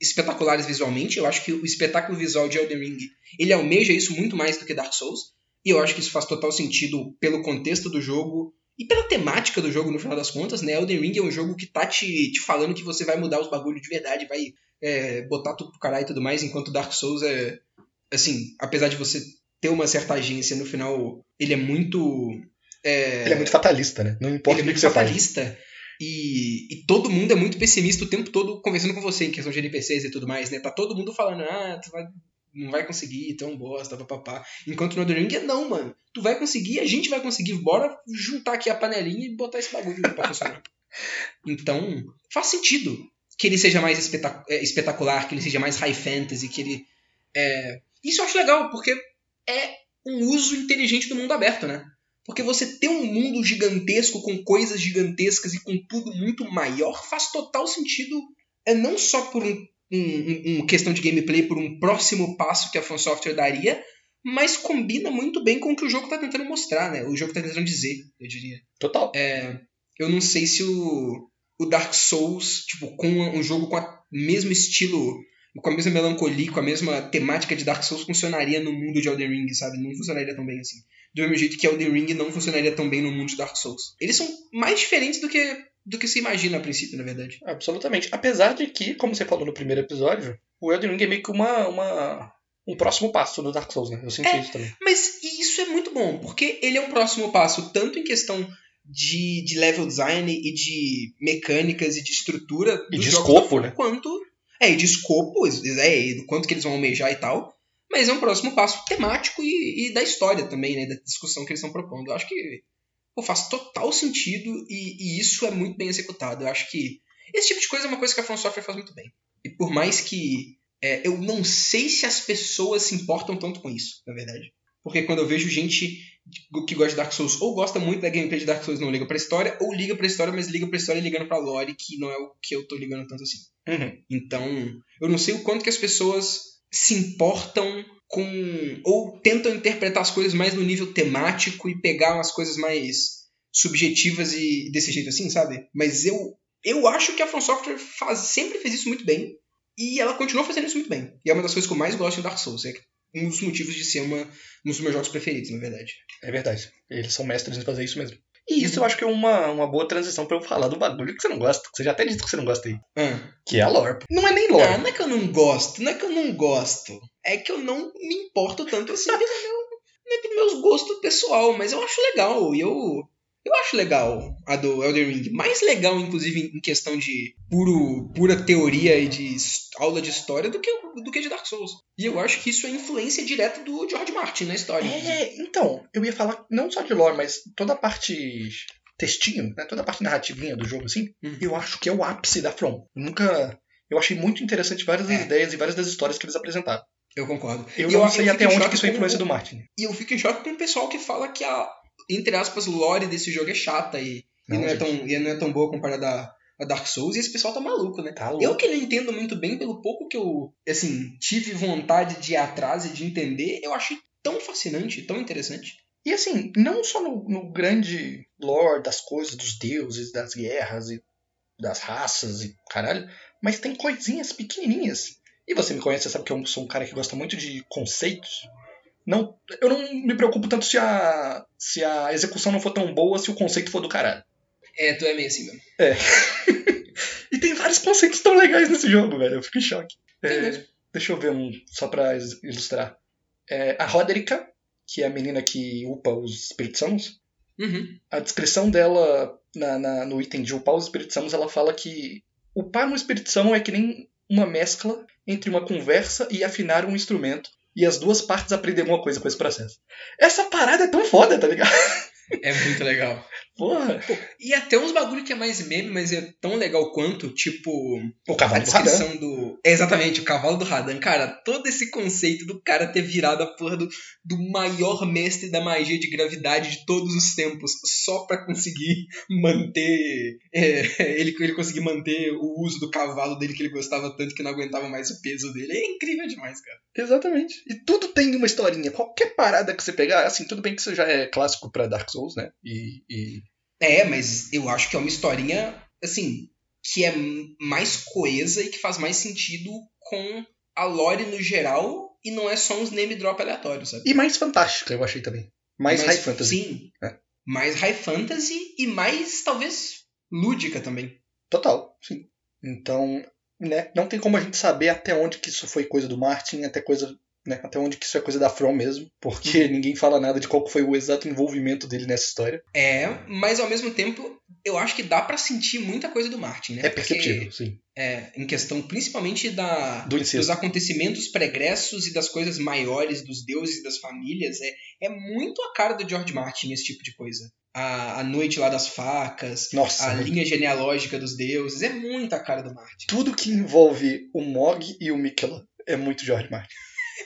Speaker 1: espetaculares visualmente, eu acho que o espetáculo visual de Elden Ring, ele almeja isso muito mais do que Dark Souls, e eu acho que isso faz total sentido pelo contexto do jogo e pela temática do jogo no final das contas, né? Elden Ring é um jogo que tá te, te falando que você vai mudar os bagulhos de verdade, vai é, botar tudo pro caralho e tudo mais, enquanto Dark Souls é, assim, apesar de você ter uma certa agência, no final ele é muito... é,
Speaker 2: Ele é muito fatalista, né? Não importa
Speaker 1: ele é
Speaker 2: o que
Speaker 1: muito
Speaker 2: faz.
Speaker 1: fatalista. E, e todo mundo é muito pessimista o tempo todo conversando com você em questão de NPCs e tudo mais, né? Tá todo mundo falando, ah, tu vai, não vai conseguir, tu é um bosta, papapá. Enquanto no Elden Ring é não, mano. Tu vai conseguir, a gente vai conseguir. Bora juntar aqui a panelinha e botar esse bagulho pra funcionar. Então, faz sentido que ele seja mais espetac- é, espetacular, que ele seja mais high fantasy, que ele. É... Isso eu acho legal, porque é um uso inteligente do mundo aberto, né? Porque você ter um mundo gigantesco com coisas gigantescas e com tudo muito maior faz total sentido. É não só por um, um, um- questão de gameplay, por um próximo passo que a From Software daria, mas combina muito bem com o que o jogo tá tentando mostrar, né? O jogo tá tentando dizer, eu diria.
Speaker 2: Total.
Speaker 1: Eu não sei se o, o Dark Souls, tipo, com um jogo com o mesmo estilo, com a mesma melancolia, com a mesma temática de Dark Souls, funcionaria no mundo de Elden Ring, sabe? Não funcionaria tão bem assim. Do mesmo jeito que Elden Ring não funcionaria tão bem no mundo de Dark Souls. Eles são mais diferentes do que, do que se imagina a princípio, na verdade.
Speaker 2: Absolutamente. Apesar de que, como você falou no primeiro episódio, o Elden Ring é meio que uma, uma, um próximo passo do Dark Souls, né? Eu senti
Speaker 1: É.
Speaker 2: isso também.
Speaker 1: Mas isso é muito bom, porque ele é um próximo passo, tanto em questão de, de level design e de mecânicas e de estrutura
Speaker 2: E de escopo, né?
Speaker 1: quanto é, e de escopo, é, e do quanto que eles vão almejar e tal. Mas é um próximo passo temático e, e da história também, né? Da discussão que eles estão propondo. Eu acho que pô, faz total sentido e, e isso é muito bem executado. Eu acho que esse tipo de coisa é uma coisa que a From Software faz muito bem. E por mais que é, eu não sei se as pessoas se importam tanto com isso, na verdade. Porque quando eu vejo gente que gosta de Dark Souls ou gosta muito da gameplay de Dark Souls e não liga pra história, ou liga pra história, mas liga pra história ligando pra lore, que não é o que eu tô ligando tanto assim.
Speaker 2: Uhum.
Speaker 1: Então, eu não sei o quanto que as pessoas se importam com. ou tentam interpretar as coisas mais no nível temático e pegar umas coisas mais subjetivas e desse jeito assim, sabe? Mas eu, eu acho que a From Software faz, sempre fez isso muito bem e ela continua fazendo isso muito bem. E é uma das coisas que eu mais gosto em Dark Souls. É um dos motivos de ser uma, um dos meus jogos preferidos, na verdade.
Speaker 2: É verdade. Eles são mestres em fazer isso mesmo. E isso eu acho que é uma, uma boa transição pra eu falar do bagulho que você não gosta. Que você já até disse que você não gosta aí.
Speaker 1: Ah.
Speaker 2: Que é a lore. Não é nem lore.
Speaker 1: Ah, não é que eu não gosto, não é que eu não gosto. É que eu não me importo tanto assim pelo meu, né, pelos meus gostos pessoal, mas eu acho legal. E eu, eu acho legal a do Elden Ring. Mais legal, inclusive, em questão de puro, pura teoria e de aula de história do que, do que de Dark Souls. E eu acho que isso é influência direta do George Martin na história.
Speaker 2: É, então, eu ia falar não só de lore, mas toda a parte textinho, né? Toda a parte narrativinha do jogo, assim,
Speaker 1: Uhum.
Speaker 2: eu acho que é o ápice da From. Nunca. Eu achei muito interessante várias das
Speaker 1: É.
Speaker 2: ideias e várias das histórias que eles apresentaram.
Speaker 1: Eu concordo.
Speaker 2: Eu
Speaker 1: E
Speaker 2: não sei
Speaker 1: eu
Speaker 2: até onde que isso é influência
Speaker 1: o-
Speaker 2: do Martin.
Speaker 1: E eu fico em choque com o pessoal que fala que a, entre aspas, lore desse jogo é chata e,
Speaker 2: Não,
Speaker 1: e, não, é tão, e não é tão boa comparada a, a Dark Souls, e esse pessoal tá maluco, né?
Speaker 2: Tá.
Speaker 1: Eu que não entendo muito bem, pelo pouco que eu, assim, tive vontade de ir atrás e de entender, eu achei tão fascinante, tão interessante.
Speaker 2: E assim, não só no, no grande lore das coisas, dos deuses, das guerras e das raças e caralho, mas tem coisinhas pequenininhas. E você me conhece, você sabe que eu sou um cara que gosta muito de conceitos. Não, eu não me preocupo tanto se a, se a execução não for tão boa, se o conceito for do caralho.
Speaker 1: É, tu é meio assim mesmo.
Speaker 2: E tem vários conceitos tão legais nesse jogo, velho. Eu fico em choque. É, deixa eu ver um, só pra ilustrar. É, a Roderica, que é a menina que upa os Espíritos Santos,
Speaker 1: Uhum.
Speaker 2: a descrição dela na, na- no item de upar os Espíritos Santos, ela fala que upar um Espírito Santo é que nem uma mescla entre uma conversa e afinar um instrumento. E as duas partes aprendem alguma coisa com esse processo. Essa parada é tão foda, tá ligado?
Speaker 1: É muito legal.
Speaker 2: Porra.
Speaker 1: E até uns bagulho que é mais meme, mas é tão legal quanto, tipo,
Speaker 2: O
Speaker 1: a
Speaker 2: cavalo do Radan.
Speaker 1: do. É, exatamente, o cavalo do Radan. Cara, todo esse conceito do cara ter virado a porra do, do maior mestre da magia de gravidade de todos os tempos, só pra conseguir manter. é, ele, ele conseguir manter o uso do cavalo dele que ele gostava tanto que não aguentava mais o peso dele. É incrível demais, cara.
Speaker 2: Exatamente. E tudo tem uma historinha. Qualquer parada que você pegar, assim, tudo bem que isso já é clássico pra Dark Souls, né? E, e
Speaker 1: É, mas eu acho que é uma historinha, assim, que é mais coesa e que faz mais sentido com a lore no geral e não é só uns name drop aleatórios, sabe?
Speaker 2: E mais fantástica, eu achei também. Mais high fantasy.
Speaker 1: Sim.
Speaker 2: É.
Speaker 1: Mais high fantasy e mais, talvez, lúdica também.
Speaker 2: Total, sim. Então, né, não tem como a gente saber até onde que isso foi coisa do Martin, até coisa, né, até onde que isso é coisa da From mesmo, porque ninguém fala nada de qual foi o exato envolvimento dele nessa história.
Speaker 1: É, mas ao mesmo tempo, eu acho que dá pra sentir muita coisa do Martin, né?
Speaker 2: É perceptível, sim.
Speaker 1: é, em questão principalmente da,
Speaker 2: Do
Speaker 1: dos acontecimentos pregressos e das coisas maiores dos deuses e das famílias. É, é muito a cara do George Martin esse tipo de coisa. A, a noite lá das facas,
Speaker 2: Nossa,
Speaker 1: a
Speaker 2: muito.
Speaker 1: linha genealógica dos deuses. É muito a cara do Martin.
Speaker 2: tudo que envolve o Mog e o Mikela é muito George Martin.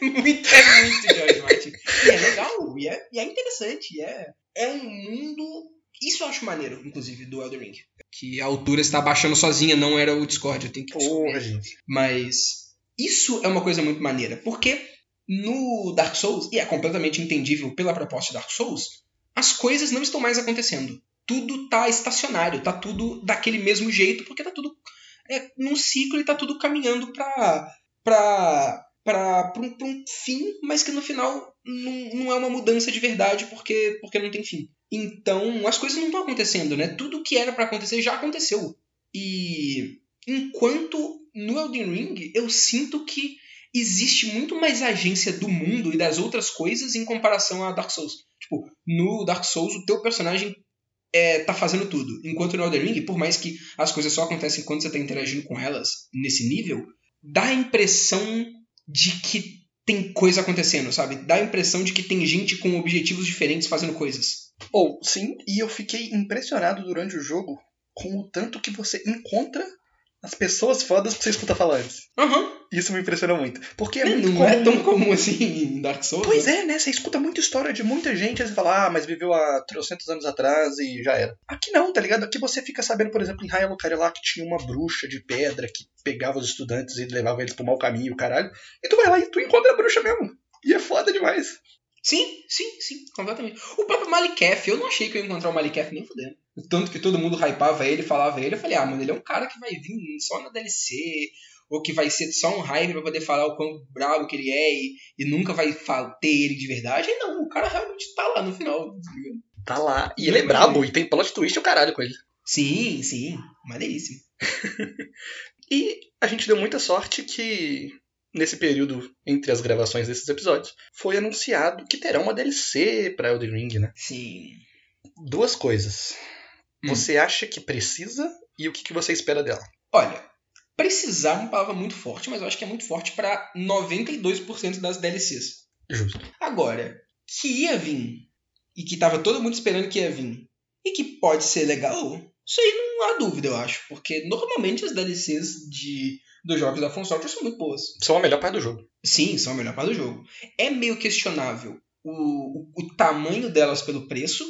Speaker 1: Muito, é muito George Martin. E é legal, e é, e é interessante. E é, é um mundo. Isso eu acho maneiro, inclusive, do Elden Ring. Que a altura está baixando sozinha, não era o Discord. Eu tenho que
Speaker 2: Porra, gente.
Speaker 1: Mas isso é uma coisa muito maneira, porque no Dark Souls, e é completamente entendível pela proposta de Dark Souls, as coisas não estão mais acontecendo. Tudo tá estacionário, tá tudo daquele mesmo jeito, porque tá tudo é, num ciclo e tá tudo caminhando pra, pra, pra, um, um fim, mas que no final não, não é uma mudança de verdade porque, porque não tem fim. Então as coisas não estão acontecendo, né? Tudo que era pra acontecer já aconteceu. E enquanto no Elden Ring eu sinto que existe muito mais agência do mundo e das outras coisas em comparação a Dark Souls. Tipo, no Dark Souls o teu personagem é, tá fazendo tudo. Enquanto no Elden Ring, por mais que as coisas só acontecem quando você tá interagindo com elas nesse nível, dá a impressão de que tem coisa acontecendo, sabe? Dá a impressão de que tem gente com objetivos diferentes fazendo coisas.
Speaker 2: Ou, sim, e eu fiquei impressionado durante o jogo com o tanto que você encontra as pessoas fodas que você escuta falar antes.
Speaker 1: Aham.
Speaker 2: Isso me impressionou muito. Porque é
Speaker 1: Não,
Speaker 2: muito
Speaker 1: não é
Speaker 2: comum-
Speaker 1: tão comum assim em Dark Souls.
Speaker 2: Pois
Speaker 1: né?
Speaker 2: é, né? Você escuta muita história de muita gente, aí você fala, ah, mas viveu há 300 anos atrás e já era. Aqui não, tá ligado? Aqui você fica sabendo, por exemplo, em Raia lá que tinha uma bruxa de pedra que pegava os estudantes e levava eles pro mau caminho, caralho. E tu vai lá e tu encontra a bruxa mesmo. E é foda demais.
Speaker 1: Sim, sim, sim, completamente. O próprio Maliketh, eu não achei que eu ia encontrar o Maliketh nem fudendo. Tanto que todo mundo hypava ele, falava ele, eu falei, ah, mano, ele é um cara que vai vir só na DLC, ou que vai ser só um hype pra poder falar o quão brabo que ele é e, e nunca vai ter ele de verdade. Aí não, o cara realmente tá lá no final. tá?
Speaker 2: Tá lá. E ele é brabo, e tem plot twist o caralho com ele.
Speaker 1: Sim, sim, maneiríssimo.
Speaker 2: E a gente deu muita sorte que, nesse período entre as gravações desses episódios, foi anunciado que terá uma DLC pra Elden Ring, né?
Speaker 1: Sim.
Speaker 2: Duas coisas.
Speaker 1: Hum.
Speaker 2: Você acha que precisa e o que, que você espera dela?
Speaker 1: Olha, precisar é uma palavra muito forte, mas eu acho que é muito forte pra 92% das DLCs.
Speaker 2: Justo.
Speaker 1: Agora, que ia vir, e que tava todo mundo esperando que ia vir, e que pode ser legal, isso aí não há dúvida, eu acho. Porque normalmente as DLCs de, dos jogos da From Software são muito boas.
Speaker 2: São a melhor parte do jogo.
Speaker 1: Sim, são a melhor parte do jogo. É meio questionável o, o, o tamanho delas pelo preço,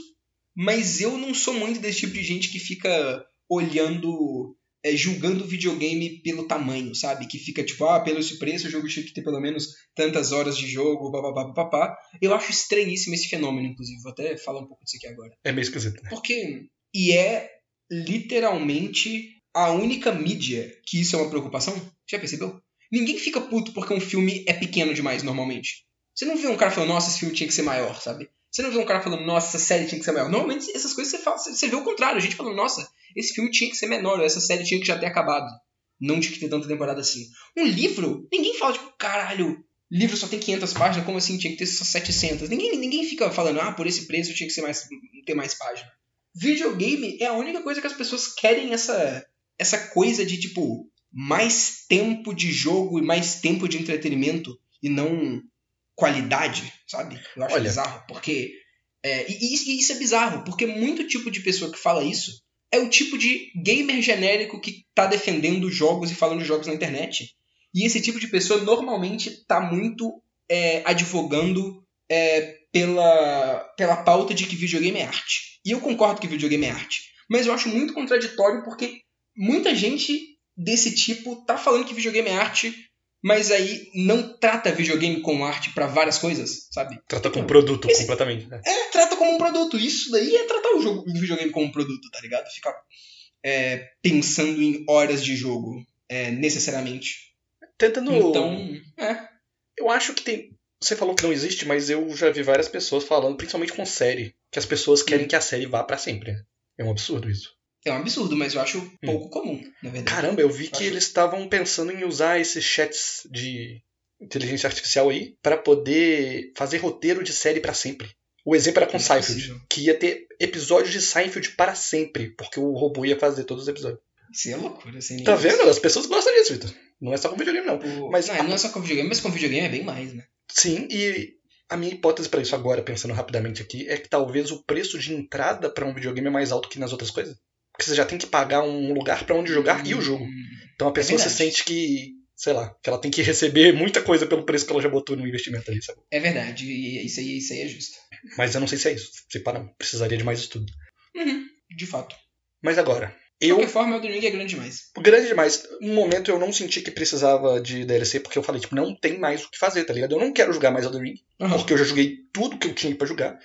Speaker 1: mas eu não sou muito desse tipo de gente que fica olhando, é, julgando o videogame pelo tamanho, sabe? Que fica tipo, ah, pelo esse preço o jogo tinha que ter pelo menos tantas horas de jogo, bababá, papá. Eu acho estranhíssimo esse fenômeno, inclusive. Vou até falar um pouco disso aqui agora.
Speaker 2: É meio esquisito, né?
Speaker 1: Porque. E é literalmente a única mídia que isso é uma preocupação. Já percebeu? Ninguém fica puto porque um filme é pequeno demais, normalmente. Você não vê um cara falando, nossa, esse filme tinha que ser maior, sabe? Você não vê um cara falando, nossa, essa série tinha que ser maior. Normalmente essas coisas você, fala, você vê o contrário. A gente falando, nossa, esse filme tinha que ser menor, ou essa série tinha que já ter acabado. Não tinha que ter tanta temporada assim. Um livro, ninguém fala, tipo, caralho, livro só tem 500 páginas, como assim tinha que ter só 700? Ninguém, ninguém fica falando, ah, por esse preço tinha que ser mais, ter mais páginas. Videogame é a única coisa que as pessoas querem essa, essa coisa de, tipo, mais tempo de jogo e mais tempo de entretenimento e não qualidade, sabe? Eu acho
Speaker 2: Olha.
Speaker 1: bizarro, porque. é, e, e isso é bizarro, porque muito tipo de pessoa que fala isso é o tipo de gamer genérico que tá defendendo jogos e falando de jogos na internet. E esse tipo de pessoa normalmente tá muito é, advogando é, pela, pela pauta de que videogame é arte. E eu concordo que videogame é arte. Mas eu acho muito contraditório porque muita gente desse tipo tá falando que videogame é arte, mas aí não trata videogame como arte pra várias coisas, sabe?
Speaker 2: Trata com produto
Speaker 1: Esse-
Speaker 2: completamente. né?
Speaker 1: É, trata como um produto. Isso daí é tratar o jogo, o videogame como um produto, tá ligado? Ficar é, pensando em horas de jogo, é, necessariamente.
Speaker 2: Tentando.
Speaker 1: Então, é.
Speaker 2: Eu acho que tem. Você falou que não existe, mas eu já vi várias pessoas falando, principalmente com série, que as pessoas querem
Speaker 1: Hum.
Speaker 2: que a série vá pra sempre. É um absurdo isso.
Speaker 1: É um absurdo, mas eu acho pouco comum, na verdade.
Speaker 2: Caramba, eu vi que
Speaker 1: Acho-
Speaker 2: eles estavam pensando em usar esses chats de inteligência artificial aí pra poder fazer roteiro de série pra sempre. O exemplo era com
Speaker 1: É
Speaker 2: Seinfeld,
Speaker 1: possível.
Speaker 2: que ia ter episódios de Seinfeld para sempre, porque o robô ia fazer todos os episódios.
Speaker 1: Isso é loucura, sem
Speaker 2: Tá vendo? As pessoas gostam disso, Vitor. Não é só com videogame, não.
Speaker 1: O-
Speaker 2: Mas
Speaker 1: não,
Speaker 2: a-
Speaker 1: não é só com videogame, mas com videogame é bem mais, né?
Speaker 2: Sim, e a minha hipótese pra isso agora, pensando rapidamente aqui, é que talvez o preço de entrada pra um videogame é mais alto que nas outras coisas. Porque você já tem que pagar um lugar pra onde jogar e o jogo.
Speaker 1: Hum,
Speaker 2: Então a pessoa se
Speaker 1: verdade.
Speaker 2: sente que, sei lá, que ela tem que receber muita coisa pelo preço que ela já botou no investimento ali, sabe?
Speaker 1: É verdade, e isso aí, isso aí é justo.
Speaker 2: Mas eu não sei se é isso. Se para, precisaria de mais estudo.
Speaker 1: Uhum, de fato.
Speaker 2: Mas agora,
Speaker 1: De
Speaker 2: eu
Speaker 1: qualquer forma, Elden Ring é grande demais.
Speaker 2: grande demais. Um momento eu não senti que precisava de DLC, porque eu falei, tipo, não tem mais o que fazer, tá ligado? Eu não quero jogar mais Elden Ring,
Speaker 1: Uhum.
Speaker 2: porque eu já joguei tudo que eu tinha pra jogar.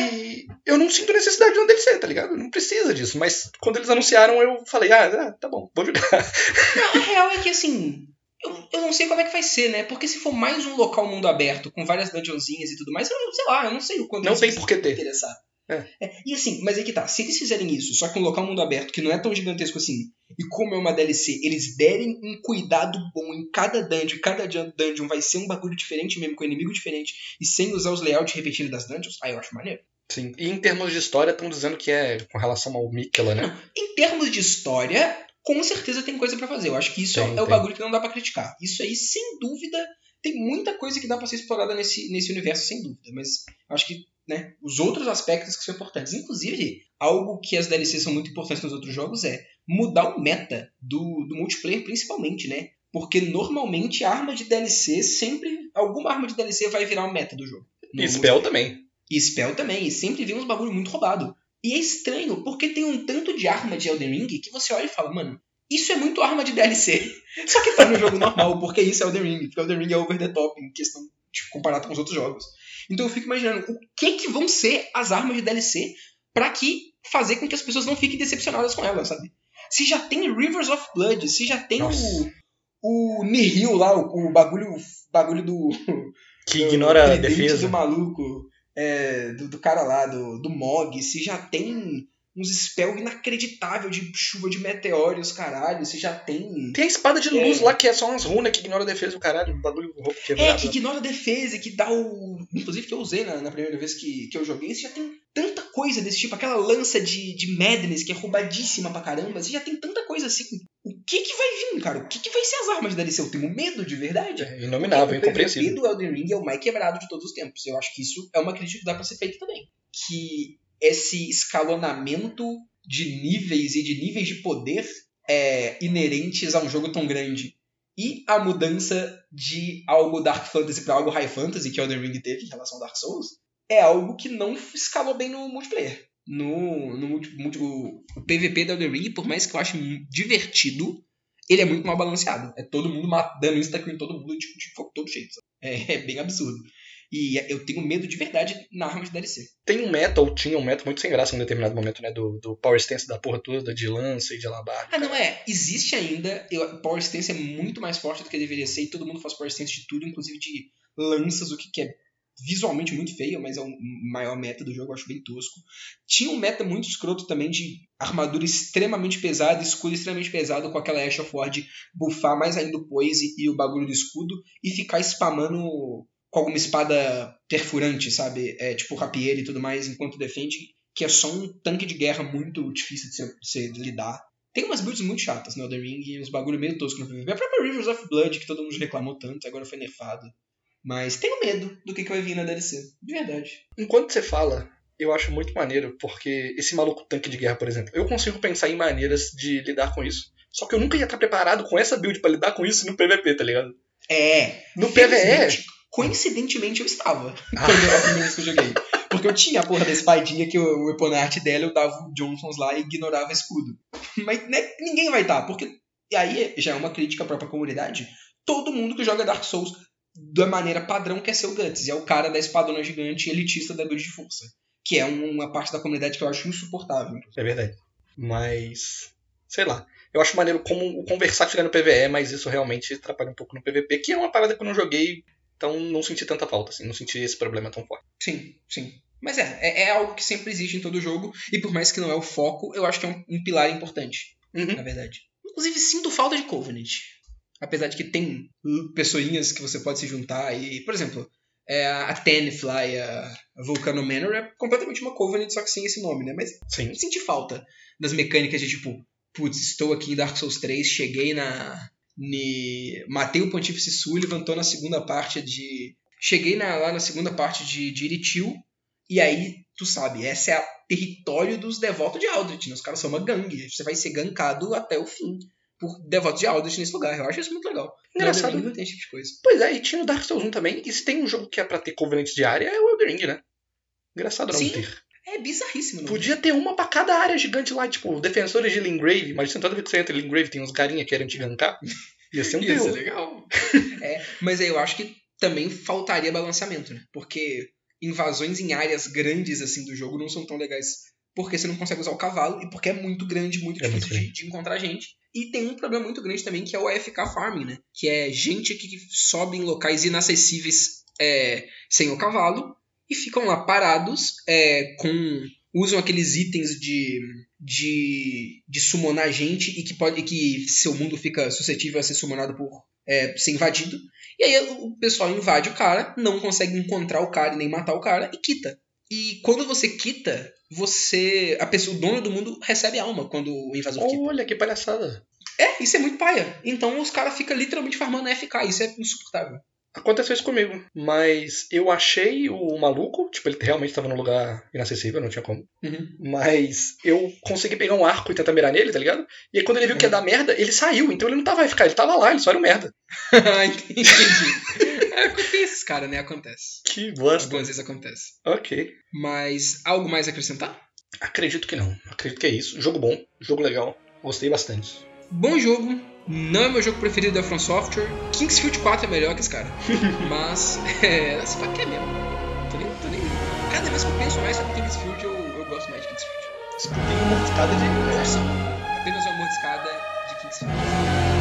Speaker 2: E eu não sinto necessidade de um DLC, tá ligado? Não precisa disso. Mas quando eles anunciaram, eu falei, ah, ah, tá bom, vou jogar.
Speaker 1: Não, a real é que assim. Eu, eu não sei como é que vai ser, né? Porque se for mais um local mundo aberto, com várias dungeonzinhas e tudo mais, eu não sei lá, eu não sei o quanto
Speaker 2: Não tem por que ter.
Speaker 1: interessar.
Speaker 2: É.
Speaker 1: E assim, mas aí que tá, se eles fizerem isso, só que um local mundo aberto que não é tão gigantesco assim, e como é uma DLC, eles derem um cuidado bom em cada dungeon, cada dun- dungeon vai ser um bagulho diferente mesmo, com inimigo diferente, e sem usar os layouts repetidos das dungeons, aí eu acho maneiro.
Speaker 2: Sim. E em termos de história, estão dizendo que é com relação ao Mikela, né?
Speaker 1: Em termos de história, com certeza tem coisa pra fazer. Eu acho que isso
Speaker 2: Tem,
Speaker 1: é o
Speaker 2: tem.
Speaker 1: bagulho que não dá pra criticar. Isso aí, sem dúvida, tem muita coisa que dá pra ser explorada nesse, nesse universo, sem dúvida. Mas acho que né, os outros aspectos que são importantes. Inclusive, algo que as DLCs são muito importantes nos outros jogos é mudar o meta do, do multiplayer, principalmente, né? Porque normalmente a arma de DLC sempre. Alguma arma de DLC vai virar o meta do jogo.
Speaker 2: E Spell também.
Speaker 1: E Spell também. E sempre vem uns bagulho muito roubado. E é estranho, porque tem um tanto de arma de Elden Ring que você olha e fala, mano, isso é muito arma de DLC. Só que tá no jogo normal, porque isso é Elden Ring. Porque Elden Ring é over the top em questão tipo, comparado com os outros jogos. Então eu fico imaginando o que que vão ser as armas de DLC para que fazer com que as pessoas não fiquem decepcionadas com elas, sabe? Se já tem Rivers of Blood, se já tem Nossa. o o Nihil lá, o, o bagulho bagulho do
Speaker 2: que ignora a defesa
Speaker 1: do maluco, é, do, do, cara lá, do, do Mog, se já tem uns spell inacreditável de chuva de meteoros, caralho, você já tem.
Speaker 2: Tem a espada de luz é. lá que é só umas runas que ignora a defesa do caralho, um bagulho roupa
Speaker 1: quebrado. É, que ignora a defesa, que dá o. Inclusive que eu usei na, na primeira vez que, que eu joguei, você já tem tanta coisa desse tipo, aquela lança de, de Madness que é roubadíssima pra caramba, você já tem tanta coisa assim. O que que vai vir, cara? O que que vai ser as armas de DLC? Eu tenho medo de verdade.
Speaker 2: É inominável, incompreensível.
Speaker 1: O do Elden Ring é o mais quebrado de todos os tempos. Eu acho que isso é uma crítica que dá pra ser feita também. Que esse escalonamento de níveis e de níveis de poder é, inerentes a um jogo tão grande. E a mudança de algo Dark Fantasy para algo High Fantasy que Elden Ring teve em relação ao Dark Souls é algo que não escalou bem no multiplayer. No, no o, PVP da Elden Ring, por mais que eu ache divertido, ele é muito mal balanceado. É todo mundo dando insta em todo mundo de, de todo jeito. É, é bem absurdo. E eu tenho medo de verdade na arma de DLC.
Speaker 2: Tem um meta, ou tinha um meta muito sem graça em um determinado momento, né? Do, do Power Stance da porra toda, de lança e de alabar.
Speaker 1: Ah, não é. Existe ainda. Eu, Power Stance é muito mais forte do que deveria ser. E todo mundo faz Power Stance de tudo, inclusive de lanças, o que, que é visualmente muito feio, mas é o maior meta do jogo, eu acho bem tosco. Tinha um meta muito escroto também de armadura extremamente pesada, escudo extremamente pesado, com aquela Ash of Ward buffar mais ainda o poise e o bagulho do escudo, e ficar spamando com alguma espada perfurante, sabe? É, tipo rapier e tudo mais, enquanto defende, que é só um tanque de guerra muito difícil de se, de se lidar. Tem umas builds muito chatas no Elden Ring e uns bagulho meio tosco no PvP. A própria Rivers of Blood, que todo mundo reclamou tanto, agora foi nerfado. Mas tenho medo do que, que vai vir na DLC, de verdade.
Speaker 2: Enquanto você fala, eu acho muito maneiro, porque esse maluco tanque de guerra, por exemplo, eu consigo pensar em maneiras de lidar com isso. Só que eu nunca ia estar preparado com essa build para lidar com isso no PvP, tá ligado?
Speaker 1: É.
Speaker 2: No PvE,
Speaker 1: Coincidentemente eu estava quando era a primeira vez que eu joguei. Porque eu tinha a porra da espadinha que o, weapon art dela eu dava o Johnsons lá e ignorava escudo. Mas né, ninguém vai estar, porque. E aí já é uma crítica à própria comunidade. Todo mundo que joga Dark Souls da maneira padrão quer ser o Guts. E é o cara da espadona gigante elitista da build de força. Que é uma parte da comunidade que eu acho insuportável.
Speaker 2: É verdade. Mas. Sei lá. Eu acho maneiro como o conversar no PVE, mas isso realmente atrapalha um pouco no PVP, que é uma parada que eu não joguei então não senti tanta falta, assim, não senti esse problema tão forte.
Speaker 1: Sim, sim. Mas é, é, é, algo que sempre existe em todo jogo, e por mais que não é o foco, eu acho que é um, um pilar importante, uhum. na verdade. Inclusive, sinto falta de Covenant. Apesar de que tem pessoinhas que você pode se juntar e, por exemplo, é a Tenfly, a Volcano Manor é completamente uma Covenant, só que sem esse nome, né? Mas
Speaker 2: Sim.
Speaker 1: senti falta das mecânicas de tipo, putz, estou aqui em Dark Souls 3, cheguei na, ne... matei o Pontífice Sullivan, tô na segunda parte de. Cheguei na, lá na segunda parte de, de Iritil, e aí, tu sabe, esse é o território dos devotos de Aldrich, né? Os caras são uma gangue, você vai ser gankado até o fim por devotos de Aldrich nesse lugar. Eu acho isso muito legal.
Speaker 2: Engraçado.
Speaker 1: Não tem esse tipo de coisa.
Speaker 2: Pois é, e tinha o Dark Souls 1 também, e se tem um jogo que é pra ter Covenant diária, é o Elden Ring, né? Engraçado não
Speaker 1: Sim.
Speaker 2: ter.
Speaker 1: É bizarríssimo. Não
Speaker 2: Podia ter uma pra cada área gigante lá, tipo, defensores de Lingrave. Mas toda vez que você entra em Lingrave tem uns carinha querendo te gankar. Ia ser um
Speaker 1: Ia ser legal. é, mas aí eu acho que também faltaria balanceamento, né? Porque invasões em áreas grandes assim do jogo não são tão legais. Porque você não consegue usar o cavalo e porque é muito grande, muito
Speaker 2: é
Speaker 1: difícil
Speaker 2: muito
Speaker 1: de, de, encontrar gente. E tem um problema muito grande também que é o AFK Farming, né? Que é gente que sobe em locais inacessíveis é, sem o cavalo e ficam lá parados é, com usam aqueles itens de, de, de summonar gente e que pode que seu mundo fica suscetível a ser summonado por é, ser invadido. E aí o pessoal invade o cara, não consegue encontrar o cara nem matar o cara e quita. E quando você quita, você. A pessoa, o dono do mundo recebe alma quando o invasor quita.
Speaker 2: Olha que palhaçada.
Speaker 1: É, isso é muito paia. Então os caras ficam literalmente farmando FK, isso é insuportável.
Speaker 2: Aconteceu isso comigo, mas eu achei o maluco, tipo, ele realmente estava num lugar inacessível, não tinha como.
Speaker 1: Uhum.
Speaker 2: Mas eu consegui pegar um arco e tentar mirar nele, tá ligado? E aí quando ele viu que ia dar merda, ele saiu, então ele não tava a ficar, ele tava lá, ele só era um merda.
Speaker 1: Entendi. É, esses caras, né? Acontece.
Speaker 2: Que bosta.
Speaker 1: Algumas vezes acontece.
Speaker 2: Ok.
Speaker 1: Mas algo mais a acrescentar?
Speaker 2: Acredito que não. Acredito que é isso. Jogo bom, jogo legal. Gostei bastante.
Speaker 1: Bom jogo. Não é meu jogo preferido da From Software. Kingsfield 4 é melhor que esse cara. Mas, é. Você pode quer mesmo. Tô nem, tô nem. Cada vez que eu penso mais sobre Kingsfield, eu, eu gosto mais de Kingsfield.
Speaker 2: Explodiu uma escada de.
Speaker 1: Nossa, apenas uma mordiscada de Kingsfield.